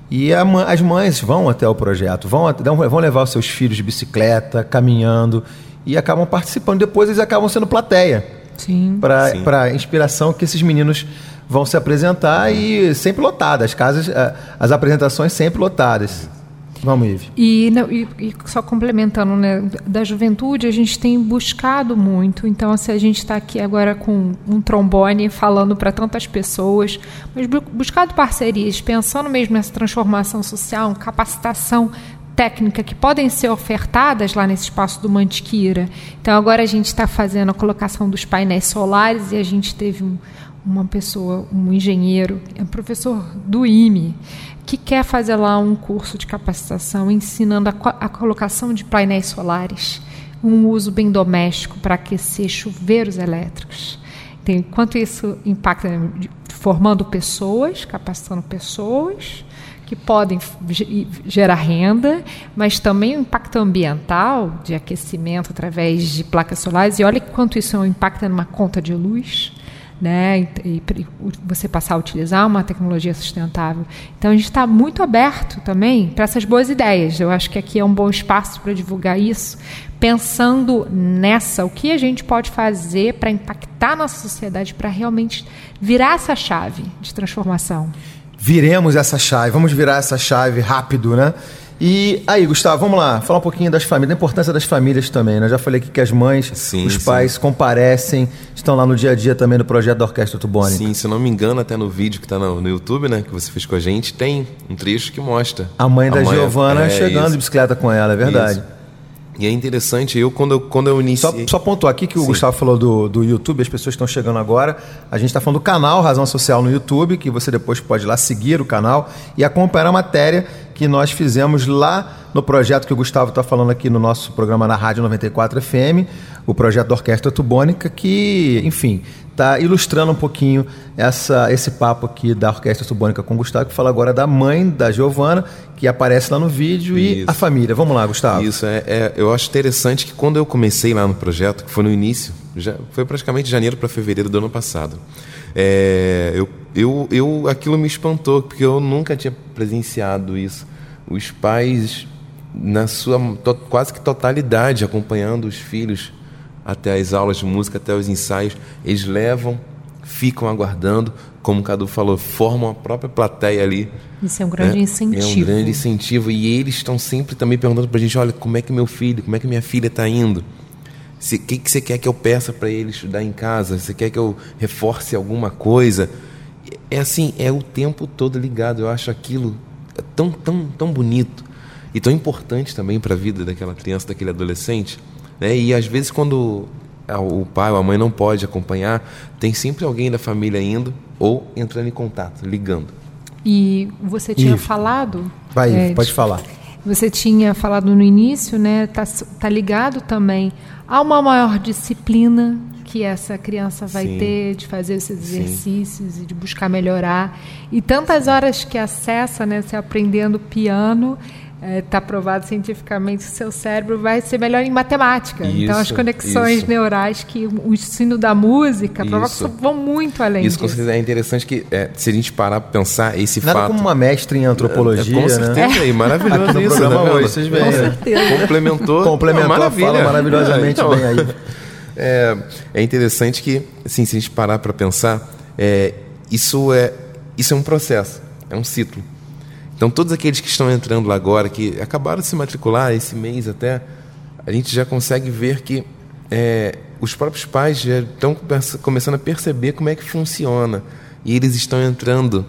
E a, as mães vão até o projeto, vão, vão levar os seus filhos de bicicleta, caminhando e acabam participando. Depois eles acabam sendo plateia. Sim. Para inspiração que esses meninos vão se apresentar e sempre lotadas, as casas, as apresentações sempre lotadas. Vamos, Ive. E, não, e, e, só complementando, né, da juventude, a gente tem buscado muito. Então, se a gente está aqui agora com um trombone falando para tantas pessoas, mas buscado parcerias, pensando mesmo nessa transformação social, capacitação técnica que podem ser ofertadas lá nesse espaço do Mantiqueira. Então, agora a gente está fazendo a colocação dos painéis solares e a gente teve um, uma pessoa, um engenheiro, é um professor do IME, que quer fazer lá um curso de capacitação ensinando a, a colocação de painéis solares, um uso bem doméstico para aquecer chuveiros elétricos. Então, enquanto isso impacta formando pessoas, capacitando pessoas que podem gerar renda, mas também o impacto ambiental de aquecimento através de placas solares. E olha quanto isso impacta numa conta de luz né? E, e, você passar a utilizar uma tecnologia sustentável. Então a gente está muito aberto também para essas boas ideias. Eu acho que aqui é um bom espaço para divulgar isso, pensando nessa, o que a gente pode fazer para impactar nossa sociedade, para realmente virar essa chave de transformação. Viremos essa chave, vamos virar essa chave rápido, né? E aí, Gustavo, vamos lá, falar um pouquinho das famílias, da importância das famílias também, né? Já falei aqui que as mães, sim, os pais sim. comparecem, estão lá no dia a dia também no projeto da Orquestra Tubônica. Sim, se eu não me engano, até no vídeo que está no, no, YouTube, né, que você fez com a gente, tem um trecho que mostra. A mãe da Giovana é, chegando de bicicleta com ela, é verdade. Isso. E é interessante, eu quando eu, quando eu iniciei... Só, só pontuar aqui que o Sim. Gustavo falou do, do YouTube, as pessoas estão chegando agora. A gente está falando do canal Razão Social no YouTube, que você depois pode ir lá seguir o canal e acompanhar a matéria que nós fizemos lá no projeto que o Gustavo está falando aqui no nosso programa na Rádio 94 FM, o projeto da Orquestra Tubônica, que, enfim, está ilustrando um pouquinho essa, esse papo aqui da Orquestra Tubônica com o Gustavo, que fala agora da mãe da Giovana, que aparece lá no vídeo, Isso. e a família. Vamos lá, Gustavo. Isso, é, é, eu acho interessante que quando eu comecei lá no projeto, que foi no início, já foi praticamente janeiro para fevereiro do ano passado, é, eu, eu, eu, aquilo me espantou, porque eu nunca tinha presenciado isso os pais na sua to, quase que totalidade acompanhando os filhos até as aulas de música, até os ensaios, eles levam, ficam aguardando, como o Cadu falou, formam a própria plateia ali. Isso é um grande né? incentivo. É um grande incentivo e eles estão sempre também perguntando para a gente, olha, como é que meu filho, como é que minha filha está indo? O que, que você quer que eu peça para ele estudar em casa? Você quer que eu reforce alguma coisa? É assim, é o tempo todo ligado. Eu acho aquilo tão, tão, tão bonito e tão importante também para a vida daquela criança, daquele adolescente. Né? E às vezes, quando o pai ou a mãe não pode acompanhar, tem sempre alguém da família indo ou entrando em contato, ligando. E você tinha falado. Vai, é, pode falar. Você tinha falado no início, né? Tá, tá ligado também a uma maior disciplina que essa criança vai Sim. ter de fazer esses exercícios e de buscar melhorar. E tantas horas que acessa, né? Você aprendendo piano, está provado cientificamente que o seu cérebro vai ser melhor em matemática. então, as Isso, conexões isso. neurais que o ensino da música provoca Isso. vão muito além Isso disso. certeza é interessante que é, se a gente parar para pensar esse Nada fato. como uma mestre em antropologia, com né? certeza, e maravilhoso Aqui no isso, programa tá hoje, vocês veem. Com né? certeza. Complementou. Complementou a maravilha. fala maravilhosamente É, então, bem aí. É, é interessante que, assim, se a gente parar para pensar, é, isso, é, isso é um processo, é um ciclo. Então, todos aqueles que estão entrando lá agora, que acabaram de se matricular esse mês até, a gente já consegue ver que é, os próprios pais já estão come- começando a perceber como é que funciona. E eles estão entrando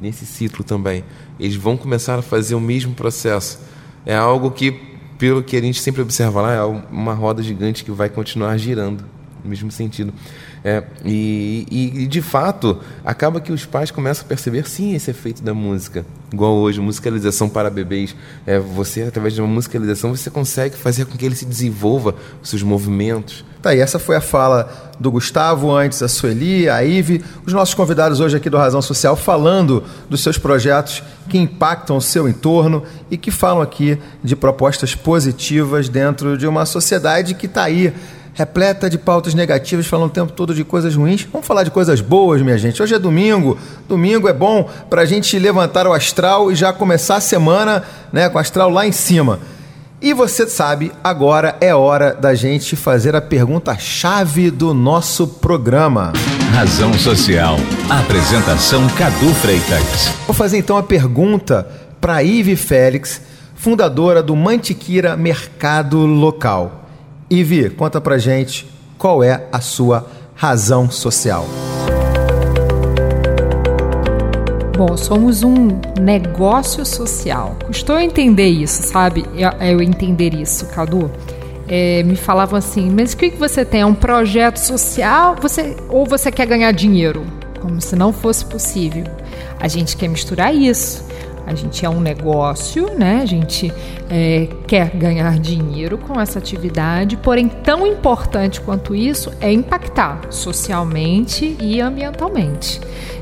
nesse ciclo também. Eles vão começar a fazer o mesmo processo. É algo que, pelo que a gente sempre observa lá, é uma roda gigante que vai continuar girando no mesmo sentido. É, e, e, de fato, acaba que os pais começam a perceber sim esse efeito da música. Igual hoje, musicalização para bebês. É, você, através de uma musicalização, você consegue fazer com que ele se desenvolva os seus movimentos. Tá, e essa foi a fala do Gustavo, antes a Sueli, a Ive, os nossos convidados hoje aqui do Razão Social, falando dos seus projetos que impactam o seu entorno e que falam aqui de propostas positivas dentro de uma sociedade que está aí repleta de pautas negativas, falando o tempo todo de coisas ruins. Vamos falar de coisas boas, minha gente. Hoje é domingo. Domingo é bom para a gente levantar o astral e já começar a semana né, com o astral lá em cima. E você sabe, agora é hora da gente fazer a pergunta-chave do nosso programa. Razão Social. Apresentação Cadu Freitas. Vou fazer então a pergunta para Ive Félix, fundadora do Mantiqueira Mercado Local. Ive, conta pra gente qual é a sua razão social. Bom, somos um negócio social. Custou entender isso, sabe? Eu, eu entender isso, Cadu. É, me falavam assim, mas o que, que você tem? É um projeto social você, ou você quer ganhar dinheiro? Como se não fosse possível. A gente quer misturar isso. A gente é um negócio, né? A gente é, quer ganhar dinheiro com essa atividade, porém, tão importante quanto isso é impactar socialmente e ambientalmente.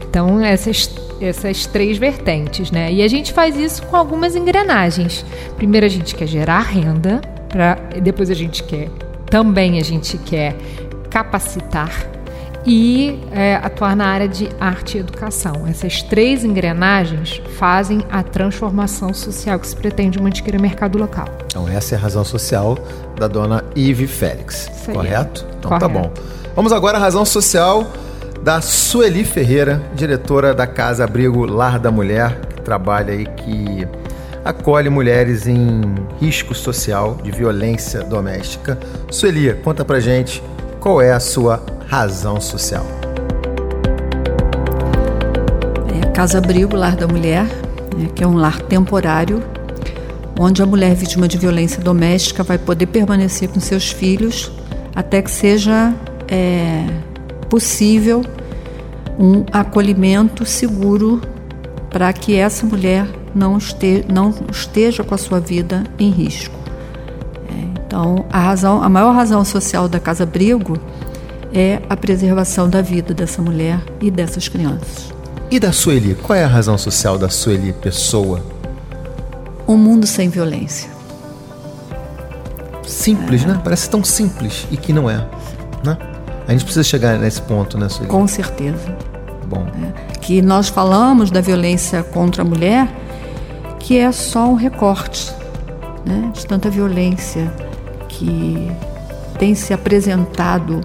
Então, essas, essas três vertentes, né? E a gente faz isso com algumas engrenagens. Primeiro, a gente quer gerar renda, pra, depois, a gente quer também a gente quer capacitar e é, atuar na área de arte e educação. Essas três engrenagens fazem a transformação social que se pretende em Mantiqueira Mercado Local. Então, essa é a razão social da dona Ive Félix. Isso. Correto? Então Correto. tá bom. Vamos agora à razão social da Sueli Ferreira, diretora da Casa Abrigo Lar da Mulher, que trabalha aí, que acolhe mulheres em risco social de violência doméstica. Sueli, conta pra gente qual é a sua razão social. É a Casa Abrigo, Lar da Mulher, né, que é um lar temporário, onde a mulher vítima de violência doméstica vai poder permanecer com seus filhos até que seja é, possível um acolhimento seguro para que essa mulher não, não esteja com a sua vida em risco. É, então, a, razão, a maior razão social da Casa Abrigo é a preservação da vida dessa mulher e dessas crianças. E da Sueli? Qual é a razão social da Sueli, pessoa? Um mundo sem violência. Simples, né? Parece tão simples e que não é. Né? A gente precisa chegar nesse ponto, né, Sueli? Com certeza. Bom. Que nós falamos da violência contra a mulher, que é só um recorte né, de tanta violência que tem se apresentado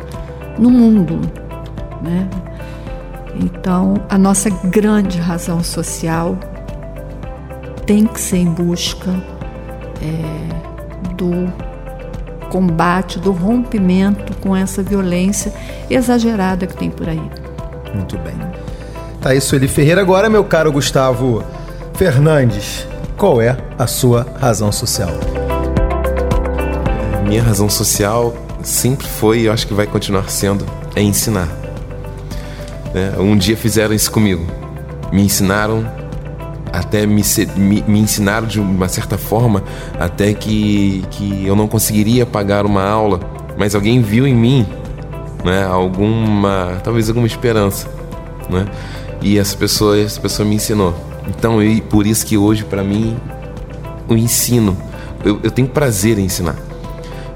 no mundo. Né? Então, a nossa grande razão social tem que ser em busca é, do combate, do rompimento com essa violência exagerada que tem por aí. Muito bem. Tá aí, Sueli Ferreira. Agora, meu caro Gustavo Fernandes, qual é a sua razão social? Minha razão social sempre foi e acho que vai continuar sendo é ensinar. Né? Um dia fizeram isso comigo. Me ensinaram até me, me, me, ensinaram de uma certa forma até que, que eu não conseguiria pagar uma aula, mas alguém viu em mim né, alguma, talvez alguma esperança, né? E essa pessoa, essa pessoa me ensinou. Então, por isso que hoje para mim o ensino, eu, eu tenho prazer em ensinar.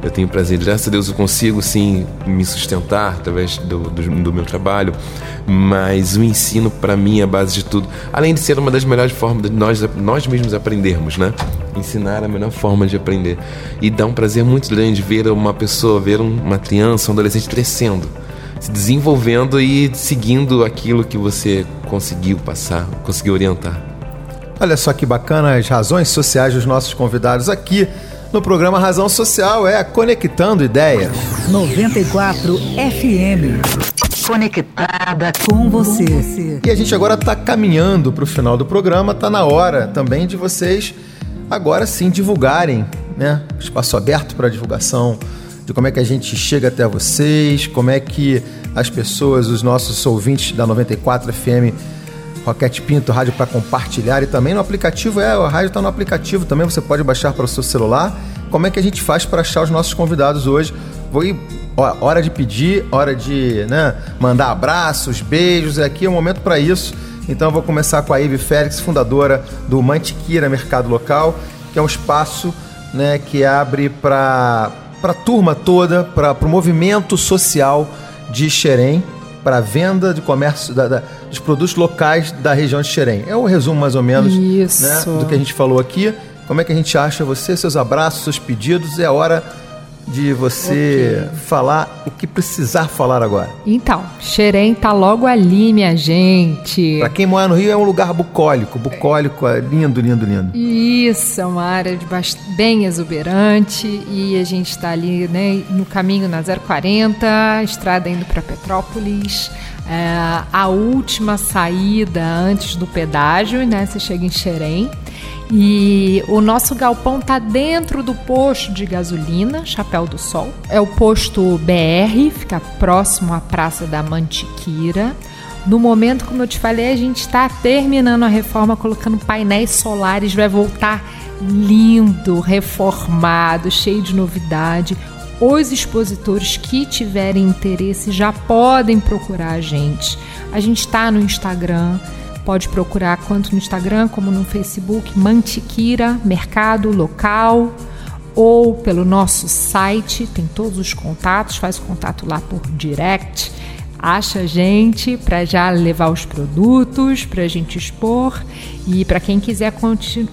Eu tenho prazer, graças a Deus eu consigo sim me sustentar através do, do, do meu trabalho, mas o ensino para mim é a base de tudo. Além de ser uma das melhores formas de nós, nós mesmos aprendermos, né? Ensinar é a melhor forma de aprender. E dá um prazer muito grande ver uma pessoa, ver uma criança, um adolescente crescendo, se desenvolvendo e seguindo aquilo que você conseguiu passar, conseguiu orientar. Olha só que bacana as razões sociais dos nossos convidados aqui no programa Razão Social, é Conectando Ideias. 94 FM. Conectada com você. E a gente agora está caminhando para o final do programa, está na hora também de vocês agora sim divulgarem, né? Espaço aberto para divulgação de como é que a gente chega até vocês, como é que as pessoas, os nossos ouvintes da 94 FM Roquete Pinto, rádio para compartilhar e também no aplicativo, é, a rádio está no aplicativo também, você pode baixar para o seu celular. Como é que a gente faz para achar os nossos convidados hoje? Vou ir, ó, hora de pedir, hora de né, mandar abraços, beijos, aqui é o momento para isso. Então eu vou começar com a Ive Félix, fundadora do Mantiqueira Mercado Local, que é um espaço né, que abre para a turma toda, para o movimento social de Xerém, para a venda de comércio da, da, dos produtos locais da região de Xerém. É o um resumo mais ou menos né, do que a gente falou aqui. Como é que a gente acha você, seus abraços, seus pedidos? É hora de você okay. falar o que precisar falar agora. Então, Xerém tá logo ali, minha gente. Para quem mora no Rio é um lugar bucólico, bucólico, é lindo, lindo, lindo. Isso, é uma área de bem exuberante e a gente está ali, né, no caminho na 040, estrada indo para Petrópolis. É, a última saída antes do pedágio, né? Você chega em Xerém. E o nosso galpão tá dentro do posto de gasolina, Chapéu do Sol. É o posto BR, fica próximo à Praça da Mantiqueira. No momento, como eu te falei, a gente está terminando a reforma, colocando painéis solares, vai voltar lindo, reformado, cheio de novidade. Os expositores que tiverem interesse já podem procurar a gente. A gente está no Instagram, pode procurar tanto no Instagram como no Facebook, Mantiquira Mercado Local, ou pelo nosso site, tem todos os contatos, faz contato lá por direct, acha a gente para já levar os produtos, para a gente expor. E para quem quiser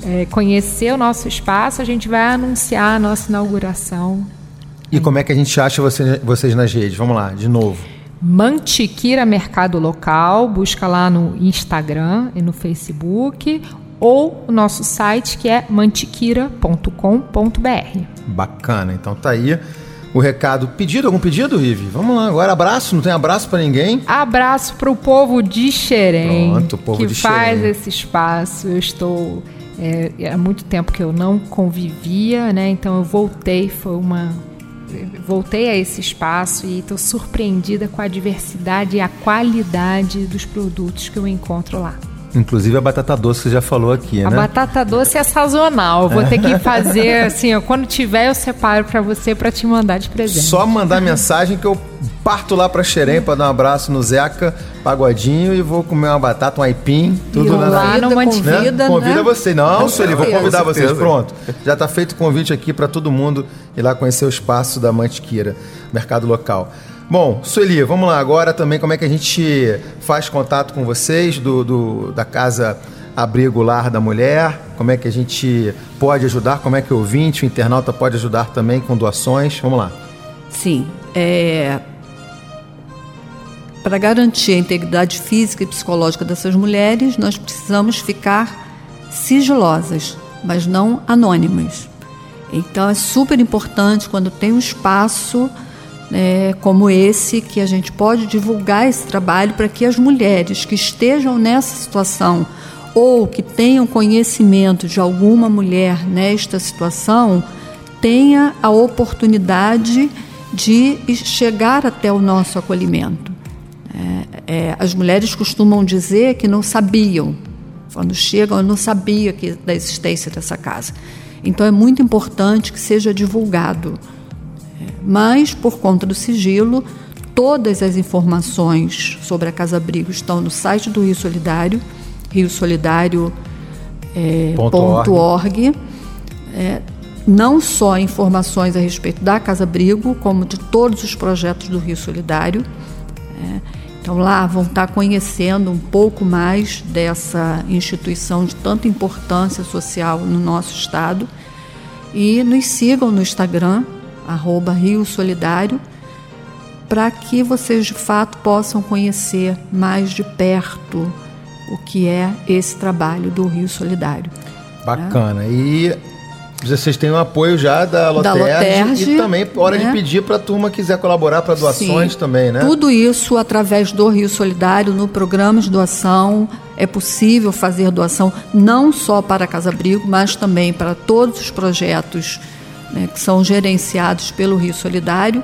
é, conhecer o nosso espaço, a gente vai anunciar a nossa inauguração. E como é que a gente acha você, vocês nas redes? Vamos lá, de novo. Mantiquira Mercado Local, busca lá no Instagram e no Facebook ou o nosso site que é mantiquira.com.br. Bacana, então tá aí o recado. Pedido, algum pedido, Rive? Vamos lá, agora abraço, não tem abraço para ninguém? Abraço para o povo de Xerém, Pronto, o povo que de faz Xerém. esse espaço. Eu estou é, há muito tempo que eu não convivia, né? Então eu voltei, foi uma voltei a esse espaço e estou surpreendida com a diversidade e a qualidade dos produtos que eu encontro lá. Inclusive a batata doce você já falou aqui, a né? A batata doce é sazonal. Vou ter que fazer assim, ó, quando tiver eu separo para você para te mandar de presente. Só mandar mensagem que eu parto lá para Xerém para dar um abraço no Zeca Pagodinho e vou comer uma batata, um aipim, tudo e lá no Mantivida, né? né? Convida você. Não, Sueli, vou convidar vocês. Pronto. Já está feito o convite aqui para todo mundo ir lá conhecer o espaço da Mantiqueira, mercado local. Bom, Sueli, vamos lá agora também como é que a gente faz contato com vocês do, do da Casa Abrigo Lar da Mulher. como é que a gente pode ajudar, como é que o ouvinte, o internauta pode ajudar também com doações. Vamos lá. Sim. É... Para garantir a integridade física e psicológica dessas mulheres, nós precisamos ficar sigilosas, mas não anônimas. Então é super importante quando tem um espaço é, como esse que a gente pode divulgar esse trabalho para que as mulheres que estejam nessa situação ou que tenham conhecimento de alguma mulher nesta situação tenha a oportunidade de chegar até o nosso acolhimento. É, é, as mulheres costumam dizer que não sabiam, quando chegam, eu não sabia que, da existência dessa casa. Então é muito importante que seja divulgado. Mas, por conta do sigilo, todas as informações sobre a Casa Abrigo estão no site do Rio Solidário, riosolidário.org. É, é, não só informações a respeito da Casa Abrigo, como de todos os projetos do Rio Solidário. É, então, lá vão estar conhecendo um pouco mais dessa instituição de tanta importância social no nosso estado. E nos sigam no Instagram, arroba Rio Solidário, para que vocês de fato possam conhecer mais de perto o que é esse trabalho do Rio Solidário. Bacana. Né? E vocês têm o apoio já da Loterge, e também hora né? de pedir para a turma quiser colaborar para doações Sim. também, né? Tudo isso através do Rio Solidário, no programa de doação. É possível fazer doação não só para a Casa Abrigo, mas também para todos os projetos né, que são gerenciados pelo Rio Solidário.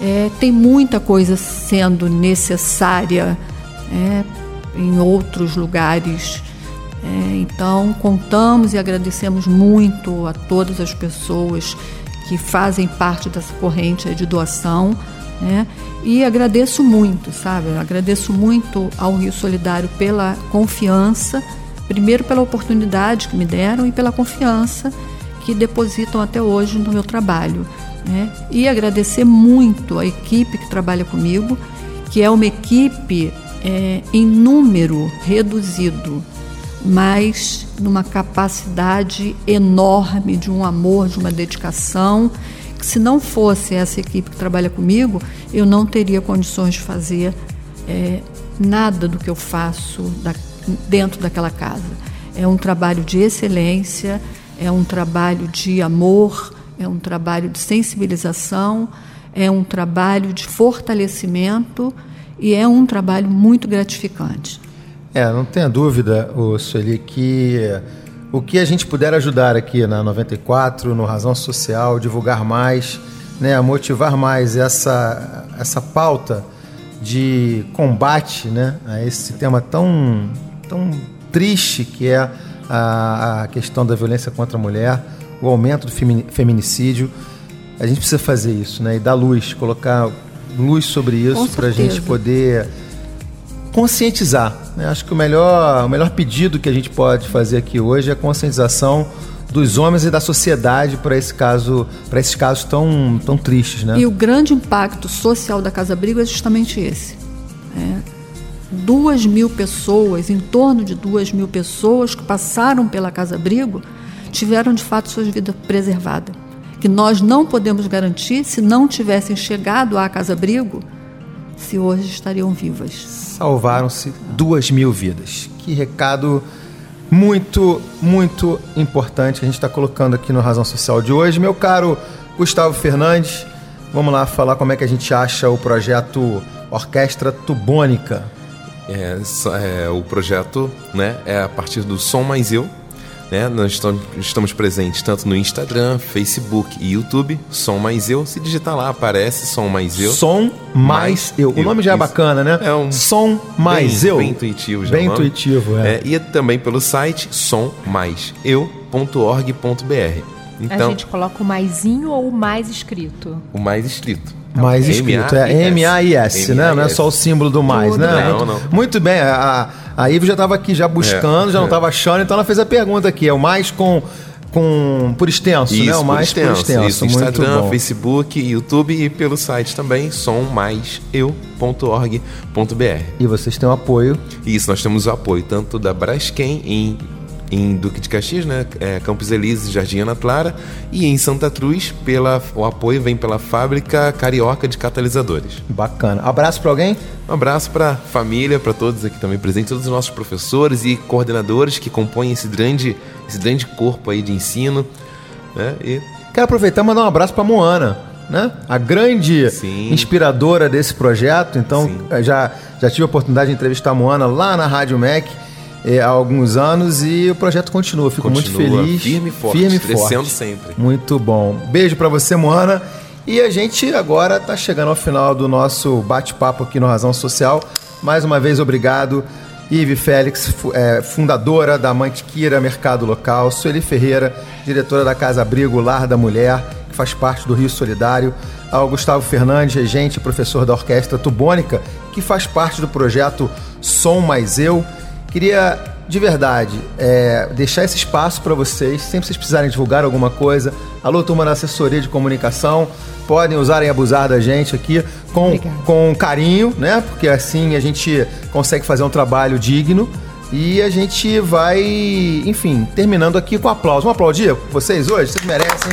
É, tem muita coisa sendo necessária é, em outros lugares. É, então, contamos e agradecemos muito a todas as pessoas que fazem parte dessa corrente de doação. Né? E agradeço muito, sabe? Agradeço muito ao Rio Solidário pela confiança, primeiro pela oportunidade que me deram e pela confiança que depositam até hoje no meu trabalho. Né? E agradecer muito a equipe que trabalha comigo, que é uma equipe é, em número reduzido, mas numa capacidade enorme de um amor, de uma dedicação, que se não fosse essa equipe que trabalha comigo, eu não teria condições de fazer é, nada do que eu faço da, dentro daquela casa. É um trabalho de excelência, é um trabalho de amor, é um trabalho de sensibilização, é um trabalho de fortalecimento e é um trabalho muito gratificante. É, não tenha dúvida, Sueli, que o que a gente puder ajudar aqui na 94, no Razão Social, divulgar mais, né, motivar mais essa, essa pauta de combate né, a esse tema tão, tão triste que é a, a questão da violência contra a mulher, o aumento do feminicídio. A gente precisa fazer isso, né? E dar luz, colocar luz sobre isso para a gente poder conscientizar. Né? Acho que o melhor, o melhor pedido que a gente pode fazer aqui hoje é a conscientização dos homens e da sociedade para esse caso, para esses casos tão, tão tristes, né? E o grande impacto social da Casa Abrigo é justamente esse. Né? Duas mil pessoas, em torno de duas mil pessoas que passaram pela Casa Abrigo, tiveram de fato suas vidas preservadas. Que nós não podemos garantir se não tivessem chegado à Casa Abrigo, se hoje estariam vivas salvaram-se duas mil vidas. Que recado muito, muito importante que a gente está colocando aqui no Razão Social de hoje. Meu caro Gustavo Fernandes, vamos lá falar como é que a gente acha o projeto Orquestra Tubônica. É, é, o projeto né, é a partir do Som Mais Eu, né? Nós estamos presentes tanto no Instagram, Facebook e YouTube. Som Mais Eu. Se digitar lá, aparece Som Mais Eu. Som Mais, Eu. O nome já é bacana, né? É um Som Mais bem, Eu. Bem intuitivo já. Bem intuitivo, é. é. E também pelo site sommaiseu.org.br. Então, a gente coloca o maisinho ou o mais escrito? O mais escrito. Mais escrito, é M-A-I-S, né? Não é só o símbolo do mais, Tudo né? Não, não. Muito bem, a, a Ivo já estava aqui já buscando, é, já não estava é. achando, então ela fez a pergunta aqui, é o mais com com por extenso, isso, né? O mais por extenso. Por extenso. Isso, Instagram, Facebook, YouTube e pelo site também, sommaiseu.org.br. E vocês têm o apoio? Isso, nós temos o apoio tanto da Braskem em em Duque de Caxias, né? É, Campos Elíseos, Jardim Ana Clara. E em Santa Cruz, pela, o apoio vem pela fábrica carioca de catalisadores. Bacana. Abraço para alguém? Um abraço para a família, para todos aqui também presentes, todos os nossos professores e coordenadores que compõem esse grande, esse grande corpo aí de ensino. Né? E... Quero aproveitar e mandar um abraço para Moana. Né? A grande Sim. inspiradora desse projeto. Então, já, já tive a oportunidade de entrevistar a Moana lá na Rádio MEC é, há alguns anos e o projeto continua. Fico continua muito feliz. Firme e forte. Firme e crescendo forte. sempre. Muito bom. Beijo para você, Moana. E a gente agora está chegando ao final do nosso bate-papo aqui no Razão Social. Mais uma vez, obrigado. Ive Félix, é, fundadora da Mantiqueira Mercado Local. Sueli Ferreira, diretora da Casa Abrigo Lar da Mulher, que faz parte do Rio Solidário. Ao Gustavo Fernandes, regente professor da Orquestra Tubônica, que faz parte do projeto Som Mais Eu. Queria de verdade é, deixar esse espaço para vocês, sempre vocês precisarem divulgar alguma coisa. Alô, turma da assessoria de comunicação, podem usar e abusar da gente aqui com, com carinho, né? Porque assim a gente consegue fazer um trabalho digno. E a gente vai, enfim, terminando aqui com aplauso. Vamos aplaudir vocês hoje? Vocês merecem.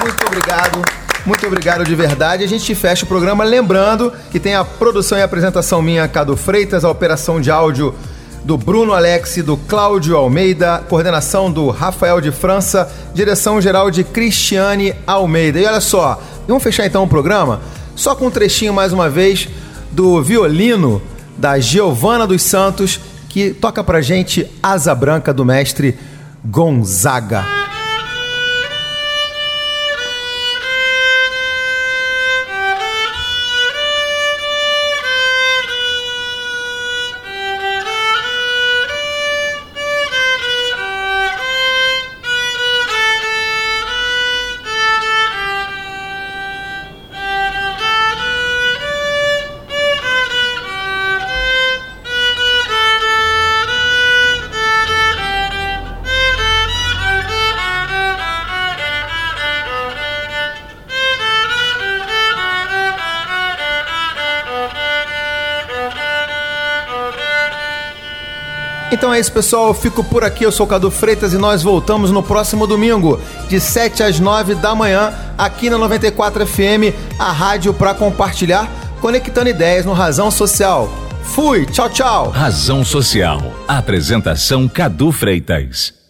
Muito obrigado. Muito obrigado de verdade. A gente fecha o programa lembrando que tem a produção e apresentação minha, Cado Freitas, a operação de áudio do Bruno Alex do Cláudio Almeida, coordenação do Rafael de França, direção geral de Cristiane Almeida. E olha só, vamos fechar então o programa só com um trechinho mais uma vez do violino da Giovana dos Santos, que toca pra gente Asa Branca do mestre Gonzaga. É isso, pessoal. Eu fico por aqui. Eu sou o Cadu Freitas e nós voltamos no próximo domingo, de 7 às 9 da manhã, aqui na 94 FM, a rádio para compartilhar, conectando ideias no Razão Social. Fui, tchau, tchau. Razão Social. Apresentação Cadu Freitas.